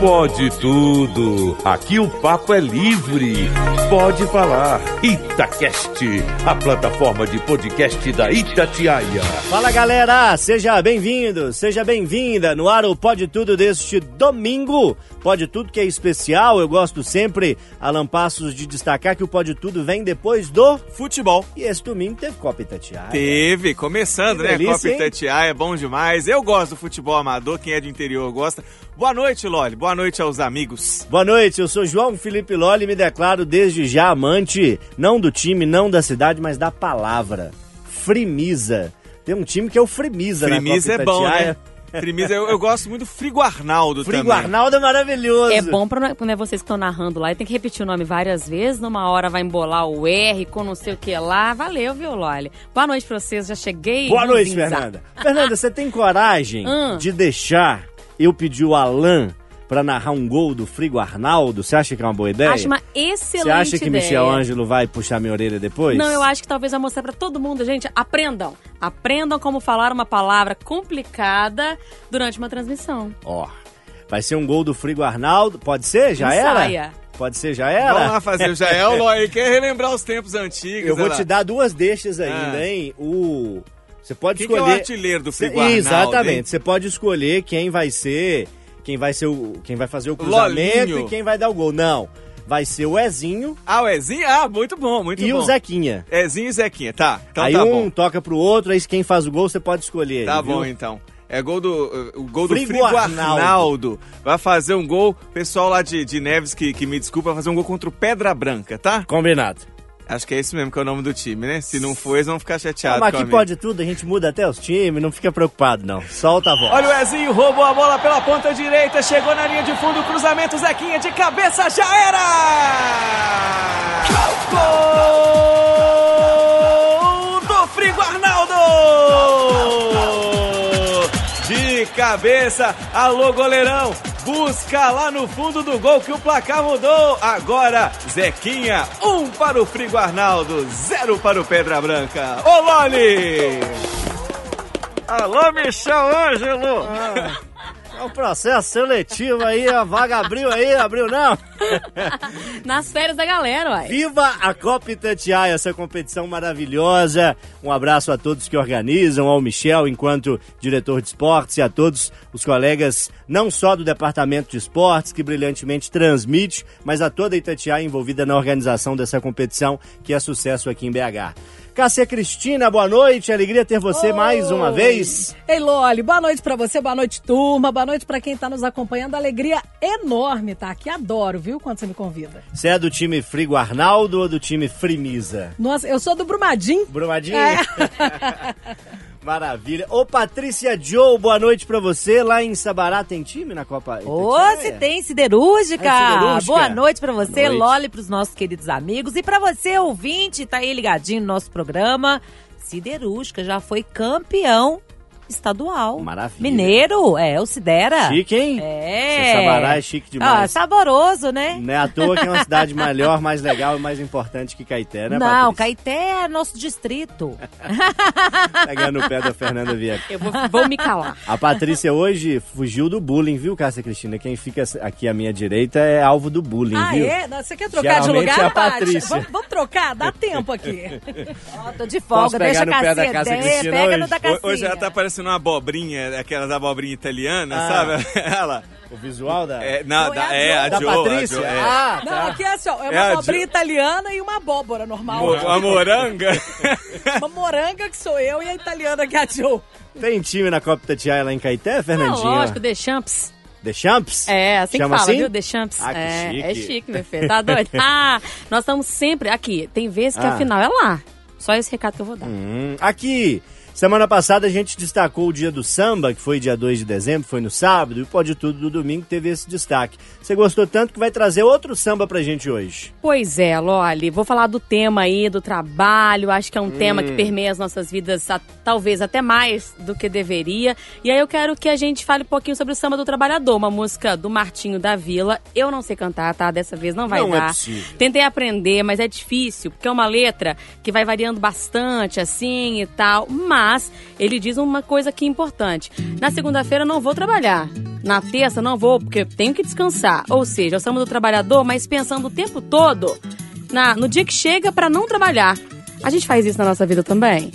Pode tudo. Aqui o papo é livre. Pode falar. Itacast, a plataforma de podcast da Itatiaia. Fala galera, seja bem-vindo, seja bem-vinda no ar o Pode Tudo deste domingo. Pode Tudo que é especial, eu gosto sempre, Alan Passos, de destacar que o Pode Tudo vem depois do Futebol. E esse domingo teve Copa Itatiaia. Teve, começando, Que né? delícia, Copa hein? Itatiaia, é bom demais. Eu gosto do futebol amador, quem é do interior gosta. Boa noite, Loli. Boa noite aos amigos. Boa noite, eu sou João Felipe Loli e me declaro desde já amante, não do time, não da cidade, mas da palavra. Frimisa. Tem um time que é o Frimisa, Frimisa na é Copa bom, Itatiaia. né? Frimisa, eu, eu gosto muito do Frigo Arnaldo Frigo também. Arnaldo é maravilhoso. É bom pra né, vocês que estão narrando lá e tem que repetir o nome várias vezes. Numa hora vai embolar o R com não sei o que lá. Valeu, viu, Loli? Boa noite pra vocês. Já cheguei. Boa no noite. Fernanda. Fernanda, você tem coragem Hum. de deixar eu pedir o Alan pra narrar um gol do Frigo Arnaldo? Você acha que é uma boa ideia? Acho uma excelente Você acha que ideia. Michel Ângelo vai puxar minha orelha depois? Não, eu acho que talvez vai mostrar pra todo mundo, gente. Aprendam. Aprendam como falar uma palavra complicada durante uma transmissão. Ó, vai ser um gol do Frigo Arnaldo. Pode ser? Já Ensaia. era? Pode ser? Já era? Vamos lá fazer o Jael, Loli. Quer relembrar os tempos antigos. Eu vou olha te lá. dar duas deixas ainda, Ah. hein? O... Você pode Quem que é escolher... o artilheiro do Cê- Frigo Arnaldo, Exatamente. hein? Você pode escolher quem vai ser... Quem vai ser o... Quem vai fazer o cruzamento Lolinho. e quem vai dar o gol. Não. Vai ser o Ezinho Ah, o Ezinho? Ah, muito bom, muito e bom. o Zequinha. Ezinho e Zequinha, tá. Então aí tá um bom. toca pro outro, aí quem faz o gol você pode escolher. Tá bom, então. É gol do. O gol Frigo do Frigo Arnaldo. Arnaldo. Vai fazer um gol. Pessoal lá de, de Neves, que, que me desculpa, vai fazer um gol contra o Pedra Branca, tá? Combinado. Acho que é esse mesmo que é o nome do time, né? Se não for, eles vão ficar chateados. Mas aqui pode tudo, a gente muda até os times, não fica preocupado não. Solta a voz. Olha o Ezinho, roubou a bola pela ponta direita, chegou na linha de fundo, cruzamento, Zequinha de cabeça, já era! Gol do Frigo Arnaldo! De cabeça, alô goleirão, busca lá no fundo do gol que o placar mudou. Agora, Zequinha, um para o Frigo Arnaldo, zero para o Pedra Branca. Ô Loli! Alô, Michel Ângelo! É um processo seletivo aí, a vaga abriu aí, abriu não? Nas férias da galera, uai. Viva a Copa Itatiaia, essa competição maravilhosa. Um abraço a todos que organizam, ao Michel enquanto diretor de esportes e a todos os colegas, não só do departamento de esportes, que brilhantemente transmite, mas a toda a Itatiaia envolvida na organização dessa competição, que é sucesso aqui em BH. Cássia Cristina, boa noite, alegria ter você mais uma vez. Ei, Loli, boa noite pra você, boa noite, turma, boa noite pra quem tá nos acompanhando. Alegria enorme tá aqui, adoro, viu, quando você me convida. Você é do time Frigo Arnaldo ou do time Frimisa? Nossa, eu sou do Brumadinho. Brumadinho? É. Maravilha. Ô, Patrícia Joe, boa noite pra você. Lá em Sabará tem time na Copa Ô, se tem siderúrgica. É siderúrgica. Boa noite pra você, Boa noite. Loli, pros nossos queridos amigos. E pra você, ouvinte, tá aí ligadinho no nosso programa. Siderúrgica já foi campeão estadual. Maravilha. Mineiro, é, o Sidera. Chique, hein? É. Sabará é chique Ah, demais. saboroso, né? Não é à toa que é uma cidade melhor, mais legal e mais importante que Caeté, né, Não, Patrícia? Caeté é nosso distrito. Pegando o pé da Fernanda Vieira. Eu vou, vou me calar. A Patrícia hoje fugiu do bullying, viu, Cássia Cristina? Quem fica aqui à minha direita é alvo do bullying, Ah, viu? é? Você quer trocar de Geralmente lugar, é a? Patrícia. Vamos, vamos trocar? Dá tempo aqui. Ó, tô de Posso folga, pegar deixa no a pé da cassinha. Cássia É, Cristina pega hoje? no da cassinha. Hoje ela tá parecendo uma abobrinha, aquelas abobrinhas italianas, Ah. sabe? Ela. O visual da... É, não, Não, é da, a é, a da Jo, Patrícia? a Jo, é. Ah, Não, tá. aqui é assim, ó, é É uma a abobrinha italiana e uma abóbora normal. Mo- A moranga. Uma moranga que sou eu e a italiana que é a Joe. Tem time na Copa Itatiaia lá em Caeté, Não, Fernandinha? lógico, The Champs. The Champs? É, assim Chama que fala, assim? viu? The Champs. Ah, que é, chique. é chique, meu filho. Tá doido? Ah, nós estamos sempre aqui. Tem vezes que Ah. a final é lá. Só esse recado que eu vou dar. Hum, aqui, semana passada a gente destacou o dia do samba, que foi dia 2 de dezembro, foi no sábado, e o Pode Tudo do domingo teve esse destaque. Você gostou tanto que vai trazer outro samba pra gente hoje. Pois é, Loli, vou falar do tema aí, do trabalho, acho que é um tema Hum. que permeia as nossas vidas, a- talvez até mais do que deveria. E aí eu quero que a gente fale um pouquinho sobre o Samba do Trabalhador, uma música do Martinho da Vila. Eu não sei cantar, tá? Dessa vez não vai Não é dar. possível. Tentei aprender, mas é difícil, porque é uma letra que vai variando bastante, assim e tal. Mas ele diz uma coisa aqui importante. Na segunda-feira não vou trabalhar. Na terça não vou, porque tenho que descansar. Ou seja, samba do trabalhador, mas pensando o tempo todo na, no dia que chega para não trabalhar. A gente faz isso na nossa vida também?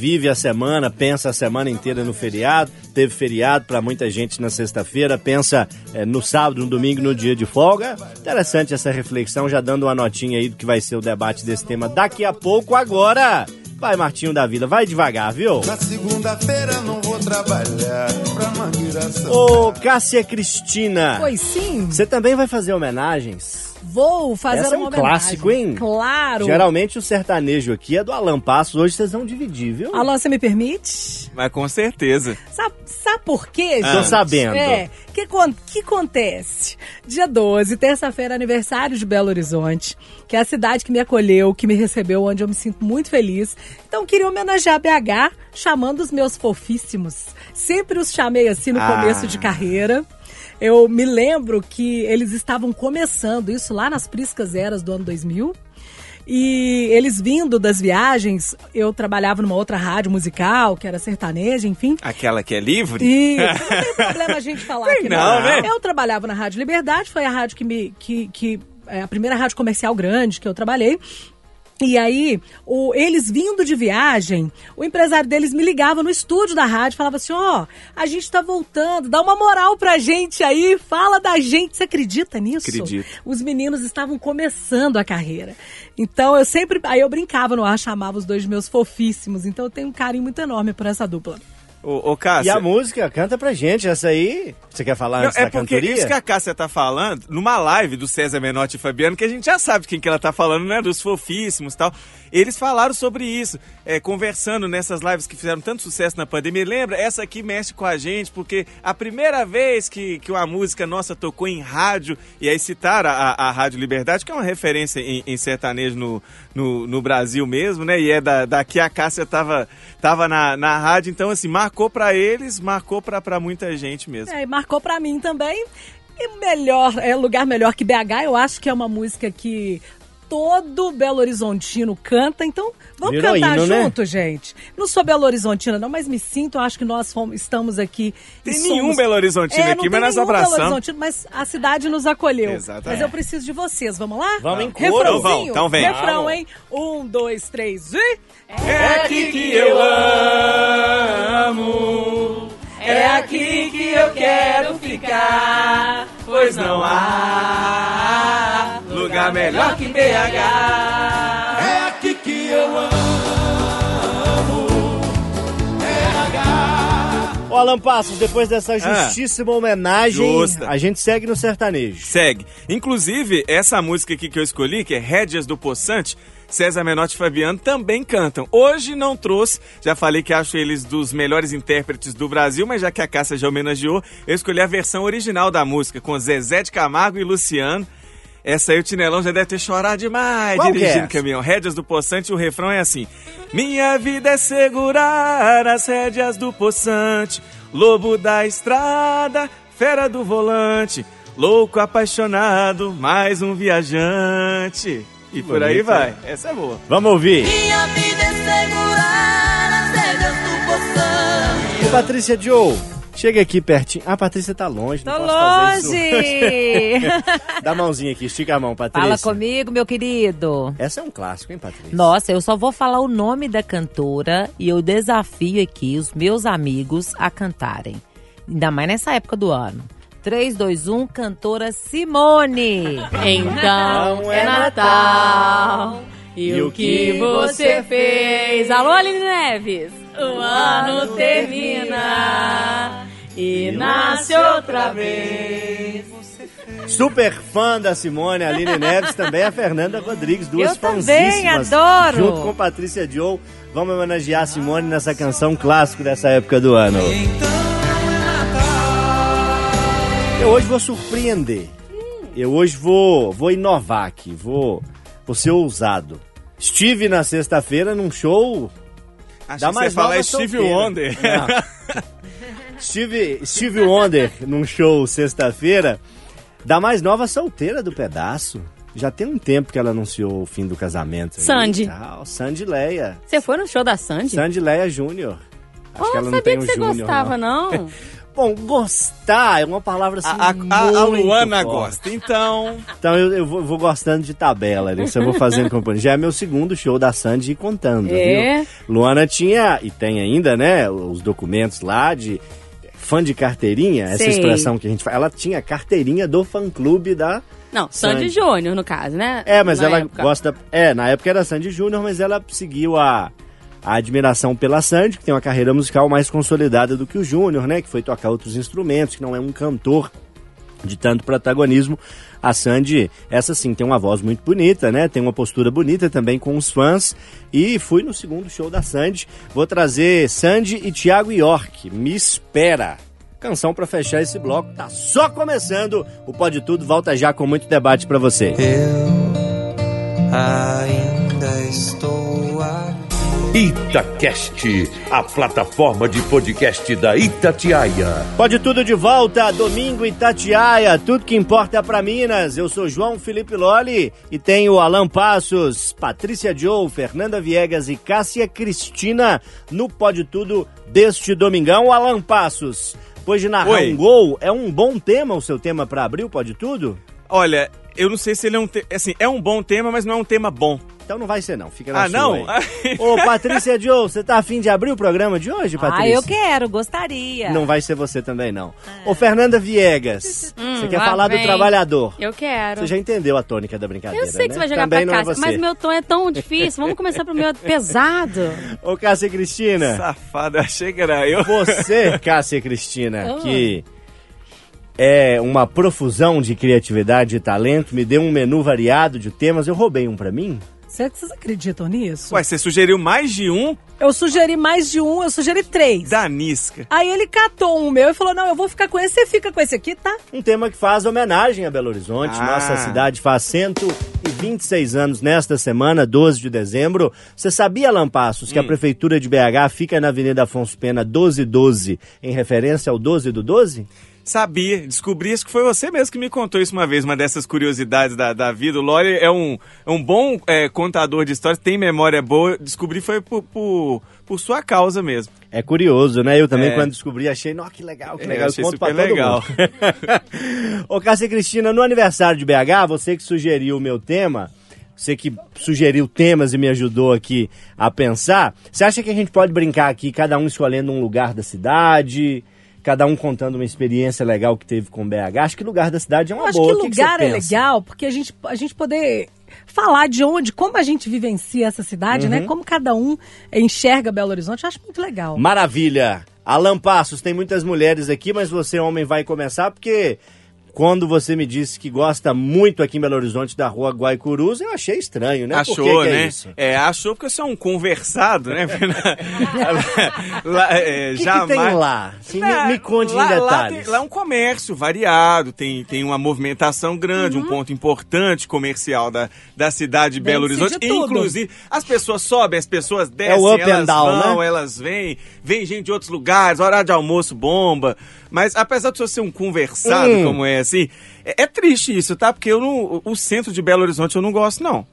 vive a semana, pensa a semana inteira no feriado. Teve feriado para muita gente na sexta-feira, pensa é, no sábado, no domingo, no dia de folga. Interessante essa reflexão, já dando uma notinha aí do que vai ser o debate desse tema daqui a pouco. Agora, vai Martinho da Vila, vai devagar, viu? Na segunda-feira não vou trabalhar pra. Ô, Cássia Cristina. Pois sim. Você também vai fazer homenagens? Vou fazer Essa é um homenagem. clássico, hein? Claro. Geralmente o sertanejo aqui é do Alan Passos, hoje vocês vão dividir, viu? Alô, você me permite? Mas com certeza. Sabe, sabe por quê, Tô gente? sabendo. É, que, que acontece? Dia 12, terça-feira, aniversário de Belo Horizonte, que é a cidade que me acolheu, que me recebeu, onde eu me sinto muito feliz. Então, queria homenagear BH, chamando os meus fofíssimos. Sempre os chamei assim no Ah. começo de carreira. Eu me lembro que eles estavam começando isso lá nas Priscas Eras do ano 2000. E eles vindo das viagens, eu trabalhava numa outra rádio musical, que era sertaneja, enfim. Aquela que é livre? Isso, não tem problema a gente falar aqui, não, né? Eu trabalhava na Rádio Liberdade, foi a rádio que me. que, que é a primeira rádio comercial grande que eu trabalhei. E aí, o- eles vindo de viagem, o empresário deles me ligava no estúdio da rádio, falava assim: ó, a gente tá voltando, dá uma moral pra gente aí, fala da gente. Você acredita nisso? Acredito. Os meninos estavam começando a carreira. Então eu sempre. Aí eu brincava no ar, chamava os dois meus fofíssimos. Então eu tenho um carinho muito enorme por essa dupla. Ô, ô E Cássia. a música, canta pra gente, essa aí. Você quer falar Não, antes é da porque cantoria? isso que a Cássia tá falando, numa live do César Menotti e Fabiano, que a gente já sabe de quem que ela tá falando, né? Dos fofíssimos e tal. Eles falaram sobre isso, é, conversando nessas lives que fizeram tanto sucesso na pandemia. Lembra? Essa aqui mexe com a gente, porque a primeira vez que, que uma música nossa tocou em rádio, e aí citaram a, a Rádio Liberdade, que é uma referência em, em sertanejo no, no, no Brasil mesmo, né? E é da, daqui a Cássia tava, tava na, na rádio, então assim, marcou pra eles, marcou pra muita gente mesmo. É, e marcou pra mim também. E melhor, é lugar melhor que BH, eu acho que é uma música que todo Belo Horizontino canta, então vamos Virou cantar hino, né? junto, gente. Não sou Belo Horizontina não, mas me sinto, eu acho que nós fomos- estamos aqui. Tem nenhum somos- Belo Horizontino É, aqui, não mas tem nós nenhum Belo abraçamos. Horizontino, mas a cidade nos acolheu. Exatamente. Mas eu preciso de vocês, vamos lá? Vamos em coro. Então vamos, então vem. Refrão, Vamos. hein? Um, dois, três e... É aqui que eu amo, é aqui que eu quero ficar, pois não há lugar melhor que BH. É aqui que eu amo. Ô, Alan Passos, depois dessa justíssima homenagem, Ah. Justa. a gente segue no sertanejo. Segue. Inclusive, essa música aqui que eu escolhi, que é Rédias do Poçante, César Menotti e Fabiano também cantam. Hoje não trouxe, já falei que acho eles dos melhores intérpretes do Brasil, mas já que a Cássia já homenageou, eu escolhi a versão original da música, com Zezé de Camargo e Luciano. Essa aí o Tinelão já deve ter chorado demais Qual é dirigindo caminhão. Rédeas do Poçante, o refrão é assim: Minha vida é segurar as rédeas do poçante, lobo da estrada, fera do volante, louco apaixonado, mais um viajante. E por aí vai. né? Essa é boa. Vamos ouvir. Minha vida é segurar as rédeas do. Ô, Patrícia Joe, chega aqui pertinho. Ah, a Patrícia tá longe. Tô não posso fazer longe! isso. Dá a mãozinha aqui, estica a mão, Patrícia. Fala comigo, meu querido. Essa é um clássico, hein, Patrícia? Nossa, eu só vou falar o nome da cantora e eu desafio aqui os meus amigos a cantarem. Ainda mais nessa época do ano. 3, 2, 1, cantora Simone. Então é Natal. E o que você fez? Alô, Aline Neves. O ano termina e nasce outra vez. Super fã da Simone, Aline Neves, também a Fernanda Rodrigues, duas Eu também fãzíssimas. adoro. Junto com Patrícia Joe, vamos homenagear a Simone nessa canção clássico dessa época do ano. Eu hoje vou surpreender. Eu hoje vou, vou inovar aqui, vou, vou ser ousado. Estive na sexta-feira num show Acho da que mais você fala nova Steve. Wonder. Não. Steve, Steve Wonder num show sexta-feira da mais nova solteira do pedaço. Já tem um tempo que ela anunciou o fim do casamento. Sandy. Tal, Sandy Leia. Você foi no show da Sandy? Sandy Leia Júnior. Acho Oh, que ela não sabia tem que um você Júnior, gostava, não. não? Bom, gostar é uma palavra assim A, a- a Luana forte. gosta, então. Então eu, eu vou, vou gostando de tabela, isso eu vou fazendo companhia. Já é meu segundo show da Sandy contando, É? viu? Luana tinha, e tem ainda, né, os documentos lá de fã de carteirinha, essa Sei. expressão que a gente fala. Ela tinha carteirinha do fã-clube da... Não, Sandy Sandy. Júnior, no caso, né? É, mas Na ela época. gosta... É, na época era Sandy Júnior, mas ela seguiu a... A admiração pela Sandy, que tem uma carreira musical mais consolidada do que o Júnior, né? Que foi tocar outros instrumentos, que não é um cantor de tanto protagonismo. A Sandy, essa sim, tem uma voz muito bonita, né? Tem uma postura bonita também com os fãs. E fui no segundo show da Sandy. Vou trazer Sandy e Thiago York. Me espera. Canção pra fechar esse bloco. Tá só começando. O Pode Tudo volta já com muito debate pra você. Eu ainda estou aqui. Itacast, a plataforma de podcast da Itatiaia. Pode tudo de volta, domingo Itatiaia, tudo que importa pra Minas. Eu sou João Felipe Loli e tenho Alan Passos, Patrícia Joe, Fernanda Viegas e Cássia Cristina no Pode Tudo deste domingão. Alan Passos, depois de narrar Oi. um gol, é um bom tema o seu tema pra abrir o Pode Tudo? Olha, eu não sei se ele é um. Te... Assim, é um bom tema, mas não é um tema bom. Então não vai ser não, fica na Ah, sua não? aí. Ô, Patrícia Joe, você tá afim de abrir o programa de hoje, Patrícia? Ah, eu quero, gostaria. Não vai ser você também, não. Ô, Fernanda Viegas, você quer falar do vem. trabalhador? Eu quero. Você já entendeu a tônica da brincadeira, Eu sei que né? você vai jogar Também pra não é casa, você. mas meu tom é tão difícil. Vamos começar pro meu pesado. Ô, Cássia Cristina, Safado, eu achei que era eu. você, Cássia Cristina, Ah. que é uma profusão de criatividade e talento, me deu um menu variado de temas, eu roubei um pra mim? Vocês vocês acreditam nisso? Ué, você sugeriu mais de um Eu sugeri mais de um, eu sugeri três. da Nisca. Aí ele catou um meu e falou: Não, eu vou ficar com esse, você fica com esse aqui, tá? Um tema que faz homenagem a Belo Horizonte. Ah. Nossa cidade faz 126 anos nesta semana, 12 de dezembro. Você sabia, Lampassos, que Hum. a Prefeitura de BH fica na Avenida Afonso Pena 1212, em referência ao 12 do 12? Sabia, descobri isso que foi você mesmo que me contou isso uma vez, uma dessas curiosidades da, da vida. O Lore é um, é um bom é, contador de histórias, tem memória boa. Descobri foi por, por, por sua causa mesmo. É curioso, né? Eu também, É. quando descobri, achei, nossa, que legal, que É, legal. achei Conto pra super todo legal. Ô, Cássia Cristina, no aniversário de BH, você que sugeriu o meu tema, você que sugeriu temas e me ajudou aqui a pensar, você acha que a gente pode brincar aqui, cada um escolhendo um lugar da cidade, cada um contando uma experiência legal que teve com BH? Acho que lugar da cidade é Eu uma acho boa. que O lugar você é pensa? legal, porque a gente, a gente poder falar de onde, como a gente vivencia essa cidade, Uhum. né? Como cada um enxerga Belo Horizonte, eu acho muito legal. Maravilha. Alan Passos, tem muitas mulheres aqui, mas você, homem, vai começar porque quando você me disse que gosta muito aqui em Belo Horizonte da rua Guaicurus, eu achei estranho, né? Por Achou, que que é né? isso? É, achou porque você é um conversado, né? lá, é, O que, que jamais... tem lá? Assim, me- É, me, conte lá, em Lá, detalhes. tem- lá é um comércio variado, tem, tem uma movimentação grande, Uhum. um ponto importante comercial da, da cidade de Belo Horizonte. Inclusive, as pessoas sobem, as pessoas descem, o up and elas down, vão, né? elas vêm, vem gente de outros lugares, horário de almoço bomba. Mas apesar de você ser um conversado Hum. como é assim, é, é triste isso, tá? Porque eu não, o centro de Belo Horizonte eu não gosto, não.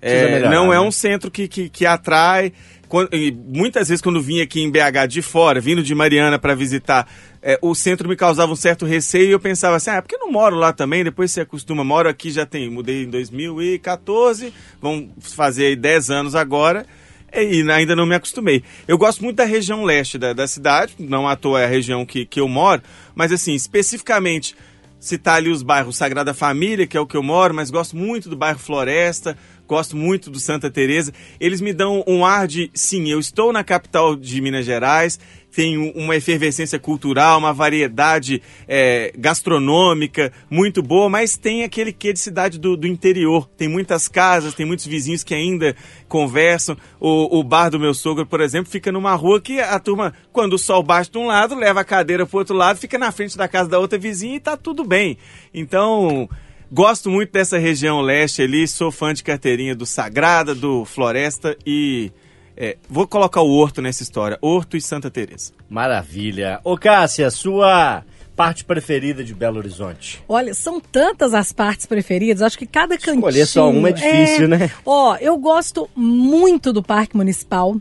É, melhorar, não é né? um centro que, que, que atrai. Quando- muitas vezes, quando vinha aqui em BH de fora, vindo de Mariana para visitar, é, o centro me causava um certo receio e eu pensava assim: ah, é porque não moro lá também, depois você acostuma. Moro aqui já tem, mudei em 2014, vão fazer aí 10 anos agora. E ainda não me acostumei. Eu gosto muito da região leste da, da cidade, não à toa é a região que, que eu moro, mas assim, especificamente citar ali os bairros Sagrada Família, que é o que eu moro, mas gosto muito do bairro Floresta, gosto muito do Santa Teresa. Eles me dão um ar de, sim, eu estou na capital de Minas Gerais, tem um- uma efervescência cultural, uma variedade é, gastronômica muito boa, mas tem aquele quê de cidade do, do interior. Tem muitas casas, tem muitos vizinhos que ainda conversam. O, o bar do meu sogro, por exemplo, fica numa rua que a turma, quando o sol bate de um lado, leva a cadeira pro outro lado, fica na frente da casa da outra vizinha e tá tudo bem. Então, gosto muito dessa região leste ali, sou fã de carteirinha do Sagrada, do Floresta e é, vou colocar o Horto nessa história, Horto e Santa Teresa. Maravilha. Ô, Cássia, sua parte preferida de Belo Horizonte? Olha, são tantas as partes preferidas, acho que cada cantinho... Escolher só uma é difícil, né? Ó, eu gosto muito do Parque Municipal.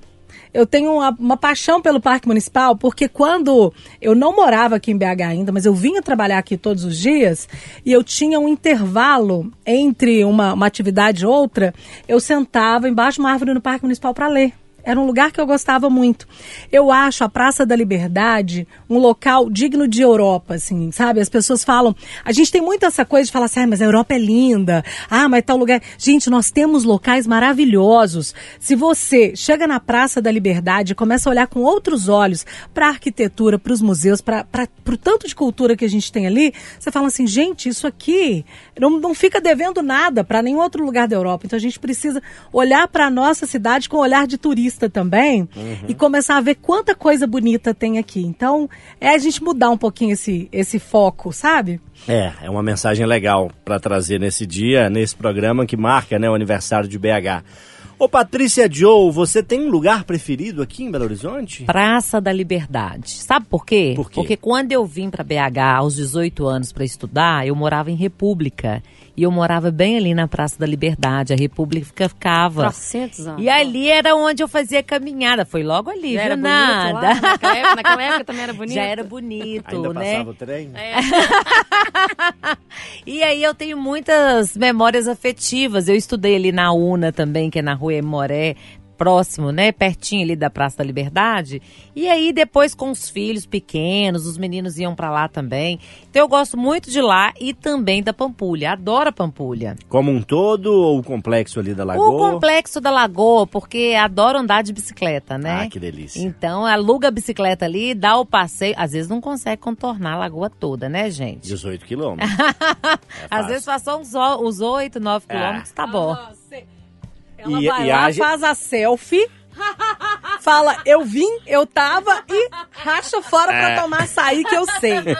Eu tenho uma, uma paixão pelo Parque Municipal, porque quando eu não morava aqui em BH ainda, mas eu vinha trabalhar aqui todos os dias, e eu tinha um intervalo entre uma, uma atividade e outra, eu sentava embaixo de uma árvore no Parque Municipal para ler. Era um lugar que eu gostava muito. Eu acho a Praça da Liberdade um local digno de Europa, assim, sabe? As pessoas falam. A gente tem muito essa coisa de falar assim, ah, mas a Europa é linda. Ah, mas tal lugar. Gente, nós temos locais maravilhosos. Se você chega na Praça da Liberdade e começa a olhar com outros olhos para a arquitetura, para os museus, para o tanto de cultura que a gente tem ali, você fala assim, gente, isso aqui não, não fica devendo nada para nenhum outro lugar da Europa. Então a gente precisa olhar para a nossa cidade com um olhar de turista também e começar a ver quanta coisa bonita tem aqui. Então, é a gente mudar um pouquinho esse, esse foco, sabe? É, é uma mensagem legal para trazer nesse dia, nesse programa que marca né, o aniversário de BH. Ô Patrícia Joe, você tem um lugar preferido aqui em Belo Horizonte? Praça da Liberdade. Sabe por quê? Por quê? Porque quando eu vim para BH aos 18 anos para estudar, eu morava em República. E eu morava bem ali na Praça da Liberdade. A República ficava. 400 anos. E ali era onde eu fazia caminhada. Foi logo ali, Já viu? era bonito Nada. lá? Naquela época, naquela época também era bonito? Já era bonito, Ainda né? passava o trem? E aí eu tenho muitas memórias afetivas. Eu estudei ali na UNA também, que é na rua Emoré, próximo, né? Pertinho ali da Praça da Liberdade. E aí depois com os filhos pequenos, os meninos iam pra lá também. Então eu gosto muito de lá e também da Pampulha. Adoro a Pampulha. Como um todo ou o complexo ali da Lagoa? O complexo da Lagoa, porque adoro andar de bicicleta, né? Ah, que delícia. Então aluga a bicicleta ali, dá o passeio. Às vezes não consegue contornar a lagoa toda, né, gente? 18 quilômetros. Às fácil. vezes passou uns, uns 8, 9 É. quilômetros, tá bom. Ela E- vai e lá, age- faz a selfie, fala, eu vim, eu tava e racha fora É. pra tomar açaí que eu sei.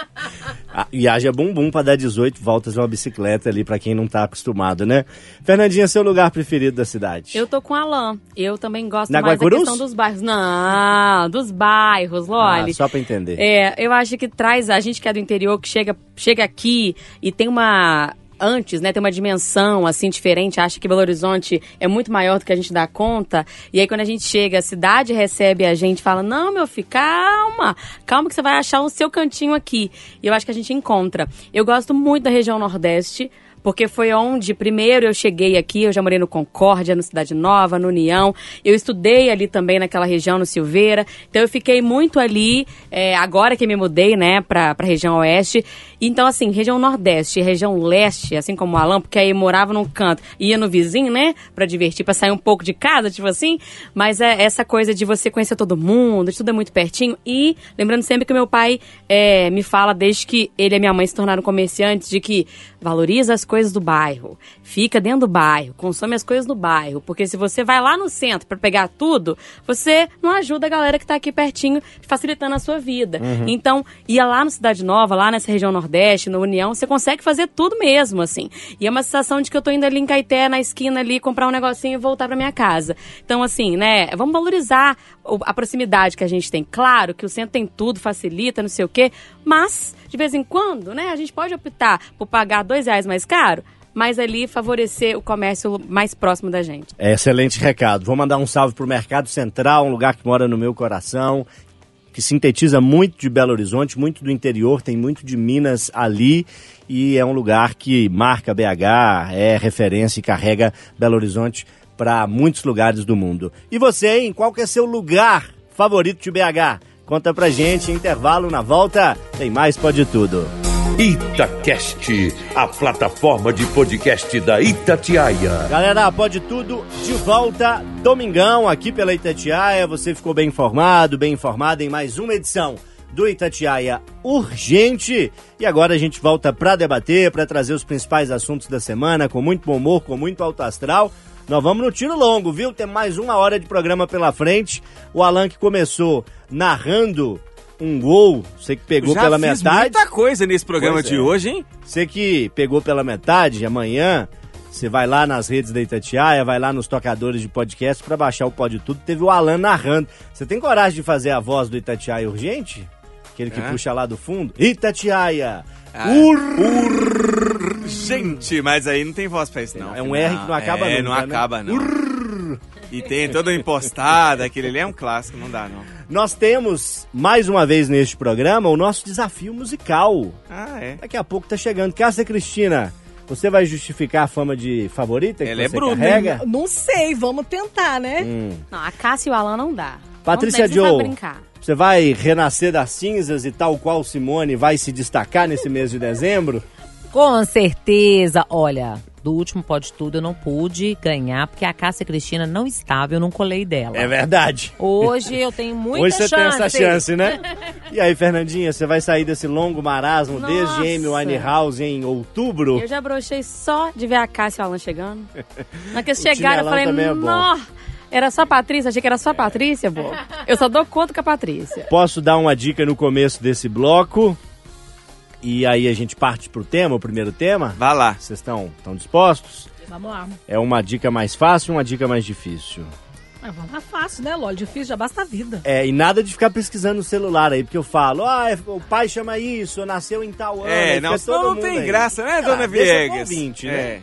Ah, e haja bumbum pra dar 18 voltas numa bicicleta ali, pra quem não tá acostumado, né? Fernandinha, seu lugar preferido da cidade? Eu tô com a Alain. Eu também gosto Na mais da questão dos bairros. Não, dos bairros, Loli. Ah, só pra entender. É, eu acho que traz a gente que é do interior, que chega, chega aqui e tem uma. Antes, né, tem uma dimensão assim diferente, acha que Belo Horizonte é muito maior do que a gente dá conta. E aí quando a gente chega, a cidade recebe a gente, fala: "Não, meu filho, calma. Calma que você vai achar o seu cantinho aqui". E eu acho que a gente encontra. Eu gosto muito da região Nordeste. Porque foi onde, primeiro, eu cheguei aqui, eu já morei no Concórdia, no Cidade Nova, no União. Eu estudei ali também naquela região, no Silveira. Então eu fiquei muito ali, é, agora que me mudei, né, pra, pra região oeste. Então, assim, região Nordeste, região Leste, assim como o Alan, porque aí morava num canto, ia no vizinho, né, pra divertir, pra sair um pouco de casa, tipo assim. Mas é essa coisa de você conhecer todo mundo, tudo é muito pertinho. E lembrando sempre que meu pai é, me fala, desde que ele e minha mãe se tornaram comerciantes, de que valoriza as coisas do bairro, fica dentro do bairro, consome as coisas do bairro, porque se você vai lá no centro para pegar tudo, você não ajuda a galera que tá aqui pertinho, facilitando a sua vida. Então, ia lá no Cidade Nova, lá nessa região Nordeste, no União, você consegue fazer tudo mesmo, assim. E é uma sensação de que eu tô indo ali em Caeté, na esquina ali, comprar um negocinho e voltar para minha casa. Então, assim, né, vamos valorizar a proximidade que a gente tem. Claro que o centro tem tudo, facilita, não sei o quê, mas, de vez em quando, né, a gente pode optar por pagar dois reais mais caro, mas ali favorecer o comércio mais próximo da gente. É, excelente recado. Vou mandar um salve pro Mercado Central, um lugar que mora no meu coração, que sintetiza muito de Belo Horizonte, muito do interior, tem muito de Minas ali e é um lugar que marca BH, é referência e carrega Belo Horizonte para muitos lugares do mundo. E você, hein? Qual que é seu lugar favorito de BH? Conta pra gente, intervalo na volta, tem mais Pode Tudo. Itacast, a plataforma de podcast da Itatiaia. Galera, pode tudo de volta domingão aqui pela Itatiaia. Você ficou bem informado, bem informada em mais uma edição do Itatiaia Urgente. E agora a gente volta para debater, para trazer os principais assuntos da semana com muito bom humor, com muito alto astral. Nós vamos no tiro longo, viu? Tem mais uma hora de programa pela frente. O Alan que começou narrando um gol, você que pegou Já pela fiz metade. muita coisa nesse programa Pois de é. hoje, hein? Você que pegou pela metade, amanhã você vai lá nas redes da Itatiaia, vai lá nos tocadores de podcast pra baixar o Pode Tudo. Teve o Alan narrando. Você tem coragem de fazer a voz do Itatiaia urgente? Aquele que Ah. puxa lá do fundo. Itatiaia. Ah. Gente, mas aí não tem voz pra isso, não. É um R que não acaba é, nunca, não né? acaba, não. E tem toda impostada, aquele ali é um clássico, não dá, não. Nós temos, mais uma vez neste programa, o nosso desafio musical. Ah, é. Daqui a pouco tá chegando. Cássia Cristina, você vai justificar a fama de favorita que Ela é você bruta, carrega? Não sei, vamos tentar, né? Hum. Não, a Cássia e o Alan não dá. Patrícia não, Joe. Joe. brincar. Você vai renascer das cinzas e tal qual Simone vai se destacar nesse mês de dezembro? Com certeza. Olha, do último Pode Tudo eu não pude ganhar, porque a Cássia Cristina não estava, eu não colei dela. É verdade. Hoje eu tenho muita Hoje você chance. tem essa chance, né? E aí, Fernandinha, você vai sair desse longo marasmo Nossa. desde Amy Winehouse em outubro? Eu já brochei só de ver a Cássia e o Alan chegando. Na que eles chegaram, eu falei, é era só a Patrícia, achei que era só a Patrícia, pô. Eu só dou conta com a Patrícia. Posso dar uma dica no começo desse bloco? E aí a gente parte pro tema, o primeiro tema? Vá lá. Vocês estão estão dispostos? Vamos lá. É uma dica mais fácil ou uma dica mais difícil? Ah, vamos lá fácil, né, Lolo? Difícil, já basta a vida. É, e nada de ficar pesquisando no celular aí, porque eu falo, ah, é- o pai chama isso, nasceu em tal ano. É, não, não mundo tem aí. graça, né, Ah, dona deixa pro Viegas? ouvinte, né? É.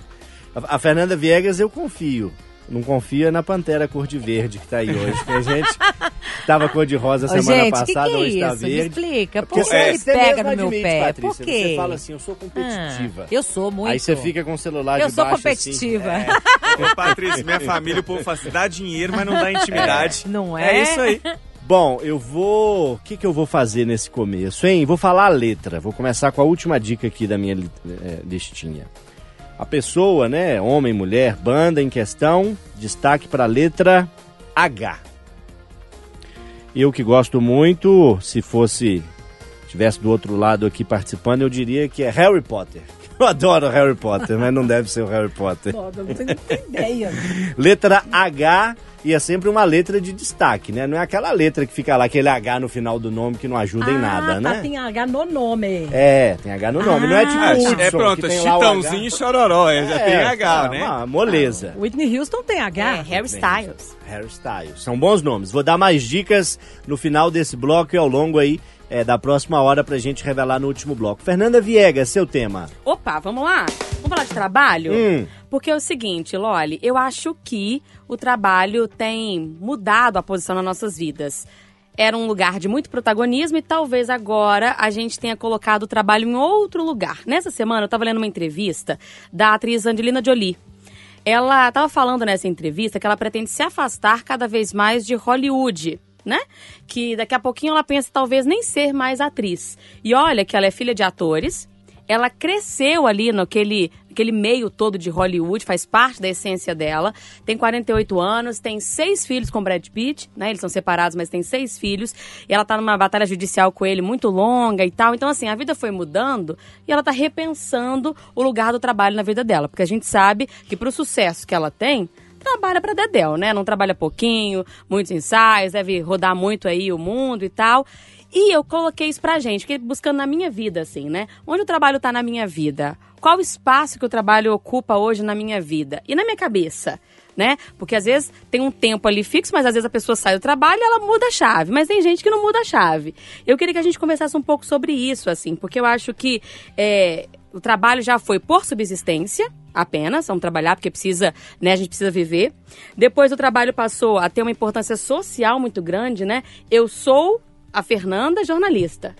A, a Fernanda Viegas eu confio. Não confia na Pantera cor de verde que tá aí hoje. Que a gente tava cor de rosa Ô, semana gente, que que passada, é hoje tá isso? Me verde. explica, por Porque que ele você pega no meu pé? Patrícia, Por quê? Você fala assim, eu sou competitiva. Ah, eu sou muito. Aí você fica com o celular Eu sou debaixo, competitiva. Assim. Ô, Patrícia, minha família, o povo fala assim, dá dinheiro, mas não dá intimidade. Não é? É isso aí. Bom, eu vou. O que, que eu vou fazer nesse começo, hein? Vou falar a letra. Vou começar com a última dica aqui da minha eh, listinha. A pessoa, né? Homem, mulher, banda em questão, destaque para a letra H. Eu que gosto muito, se fosse. Tivesse do outro lado aqui participando, eu diria que é Harry Potter. Eu adoro Harry Potter, mas não deve ser o Harry Potter. Eu não tenho não tenho ideia. Letra H e é sempre uma letra de destaque, né? Não é aquela letra que fica lá, aquele H no final do nome que não ajuda em nada, ah, né? tá, tem H no nome. É, tem H no nome. não é tipo Ah, Hudson, é pronto, que tem lá o H. chitãozinho e chororó, é, já É, tem H, é, né? Uma moleza. Whitney Houston tem H. É, Harry Styles. Harry Styles. São bons nomes. Vou dar mais dicas no final desse bloco e ao longo aí é, da próxima hora pra gente revelar no último bloco. Fernanda Viegas, seu tema. Opa, vamos lá? Vamos falar de trabalho? Hum. Porque é o seguinte, Loli, eu acho que o trabalho tem mudado a posição nas nossas vidas. Era um lugar de muito protagonismo e talvez agora a gente tenha colocado o trabalho em outro lugar. Nessa semana eu estava lendo uma entrevista da atriz Angelina Jolie. Ela estava falando nessa entrevista que ela pretende se afastar cada vez mais de Hollywood, né? Que daqui a pouquinho ela pensa talvez nem ser mais atriz. E olha que ela é filha de atores, ela cresceu ali naquele, naquele meio todo de Hollywood, faz parte da essência dela. Tem 48 anos, tem seis filhos com Brad Pitt, né? Eles são separados, mas tem seis filhos. E ela tá numa batalha judicial com ele muito longa e tal. Então, assim, a vida foi mudando e ela tá repensando o lugar do trabalho na vida dela. Porque a gente sabe que pro sucesso que ela tem, trabalha pra Dedel, né? Não trabalha pouquinho, muitos ensaios, deve rodar muito aí o mundo e tal. E eu coloquei isso pra gente, fiquei buscando na minha vida, assim, né? Onde o trabalho tá na minha vida? Qual o espaço que o trabalho ocupa hoje na minha vida? E na minha cabeça? Né? Porque às vezes tem um tempo ali fixo, mas às vezes a pessoa sai do trabalho e ela muda a chave. Mas tem gente que não muda a chave. Eu queria que a gente conversasse um pouco sobre isso, assim, porque eu acho que é, o trabalho já foi por subsistência, apenas, vamos trabalhar porque precisa, né, a gente precisa viver. Depois o trabalho passou a ter uma importância social muito grande, né? Eu sou a Fernanda jornalista,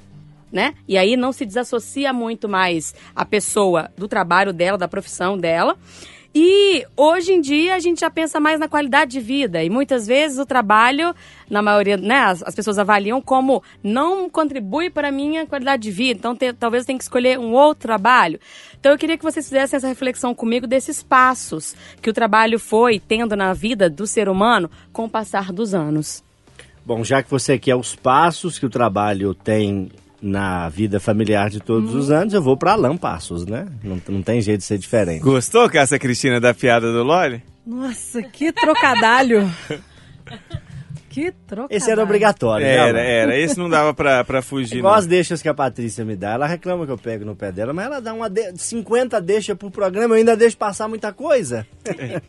né? E aí não se desassocia muito mais a pessoa do trabalho dela, da profissão dela. E hoje em dia a gente já pensa mais na qualidade de vida e muitas vezes o trabalho, na maioria, né, as, as pessoas avaliam como não contribui para a minha qualidade de vida. Então te- talvez tenha que escolher um outro trabalho. Então eu queria que vocês fizessem essa reflexão comigo desses passos que o trabalho foi tendo na vida do ser humano com o passar dos anos. Bom, já que você quer os passos que o trabalho tem na vida familiar de todos os anos, eu vou para Alan Passos, né? Não, não tem jeito de ser diferente. Gostou, Cássia Cristina, da piada do Loli? Nossa, que trocadalho. que trocadalho. Esse era obrigatório, né, Era, Alan? era. Esse não dava pra, pra fugir, Igual não. as deixas que a Patrícia me dá. Ela reclama que eu pego no pé dela, mas ela dá uma de... 50 deixas por programa, eu ainda deixo passar muita coisa.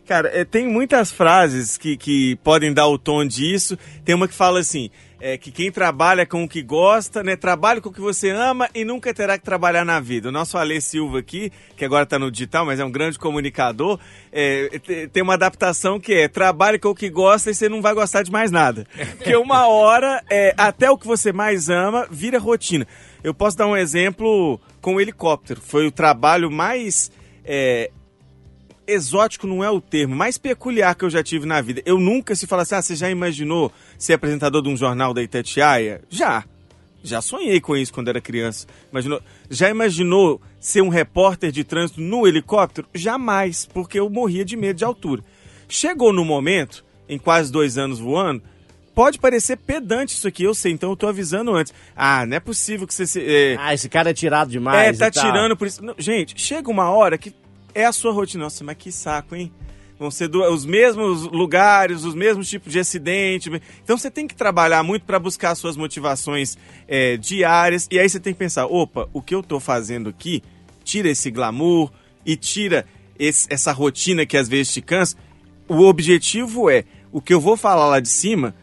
Cara, é, tem muitas frases que, que podem dar o tom disso. Tem uma que fala assim: é, que quem trabalha com o que gosta, né? Trabalhe com o que você ama e nunca terá que trabalhar na vida. O nosso Alê Silva aqui, que agora está no digital, mas é um grande comunicador, é, te- tem uma adaptação que é trabalhe com o que gosta e você não vai gostar de mais nada. Porque uma hora, é, até o que você mais ama, vira rotina. Eu posso dar um exemplo com o helicóptero. Foi o trabalho mais é, exótico não é o termo, mais peculiar que eu já tive na vida. Eu nunca se falasse, ah, você já imaginou ser apresentador de um jornal da Itatiaia? Já. Já sonhei com isso quando era criança. Imaginou, já imaginou ser um repórter de trânsito no helicóptero? Jamais, porque eu morria de medo de altura. Chegou no momento, em quase dois anos voando, pode parecer pedante isso aqui, eu sei, então eu tô avisando antes. Ah, não é possível que você se. é, Ah, esse cara é tirado demais. é, tá tirando por isso. Não, gente, chega uma hora que é a sua rotina. Nossa, mas que saco, hein? Vão ser do- os mesmos lugares, os mesmos tipos de acidente. Então você tem que trabalhar muito para buscar as suas motivações é, diárias. E aí você tem que pensar: opa, o que eu tô fazendo aqui tira esse glamour e tira esse- essa rotina que às vezes te cansa. O objetivo é o que eu vou falar lá de cima,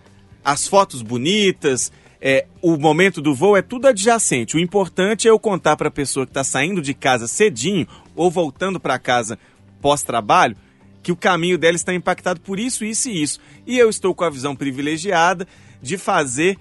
as fotos bonitas, é, o momento do voo é tudo adjacente. O importante é eu contar para a pessoa que está saindo de casa cedinho ou voltando para casa pós-trabalho que o caminho dela está impactado por isso, isso e isso. E eu estou com a visão privilegiada de fazer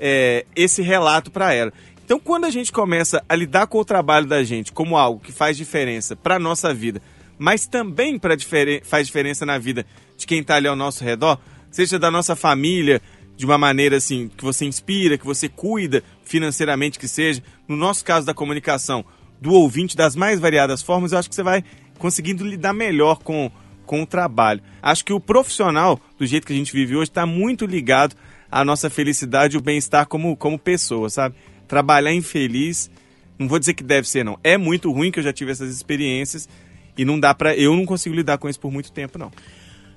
é, esse relato para ela. Então, quando a gente começa a lidar com o trabalho da gente como algo que faz diferença para nossa vida, mas também pra difere faz diferença na vida de quem está ali ao nosso redor, seja da nossa família, de uma maneira assim, que você inspira, que você cuida financeiramente que seja, no nosso caso da comunicação, do ouvinte das mais variadas formas, eu acho que você vai conseguindo lidar melhor com, com o trabalho. Acho que o profissional, do jeito que a gente vive hoje, está muito ligado à nossa felicidade e o bem-estar como, como pessoa, sabe? Trabalhar infeliz, não vou dizer que deve ser, não. É muito ruim que eu já tive essas experiências e não dá para Eu não consigo lidar com isso por muito tempo, não.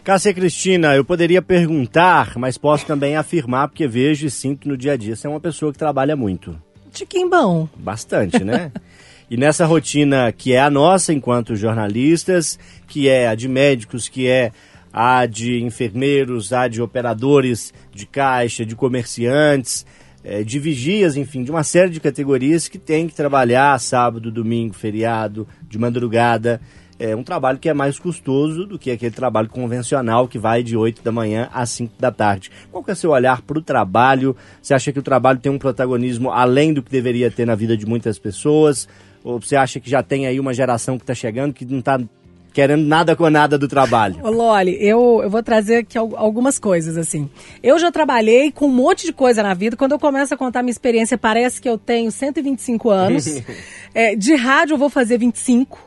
Cássia Cristina, eu poderia perguntar, mas posso também afirmar, porque vejo e sinto no dia a dia. Você é uma pessoa que trabalha muito. Tiquimbão. Bastante, né? e nessa rotina que é a nossa enquanto jornalistas, que é a de médicos, que é a de enfermeiros, a de operadores de caixa, de comerciantes, eh, de vigias, enfim, de uma série de categorias que tem que trabalhar sábado, domingo, feriado, de madrugada. É um trabalho que é mais custoso do que aquele trabalho convencional que vai de 8 da manhã às 5 da tarde. Qual que é o seu olhar para o trabalho? Você acha que o trabalho tem um protagonismo além do que deveria ter na vida de muitas pessoas? Ou você acha que já tem aí uma geração que está chegando que não está querendo nada com nada do trabalho? Ô, Loli, eu, eu vou trazer aqui al- algumas coisas, assim. Eu já trabalhei com um monte de coisa na vida. Quando eu começo a contar minha experiência, parece que eu tenho 125 anos. É, de rádio eu vou fazer 25.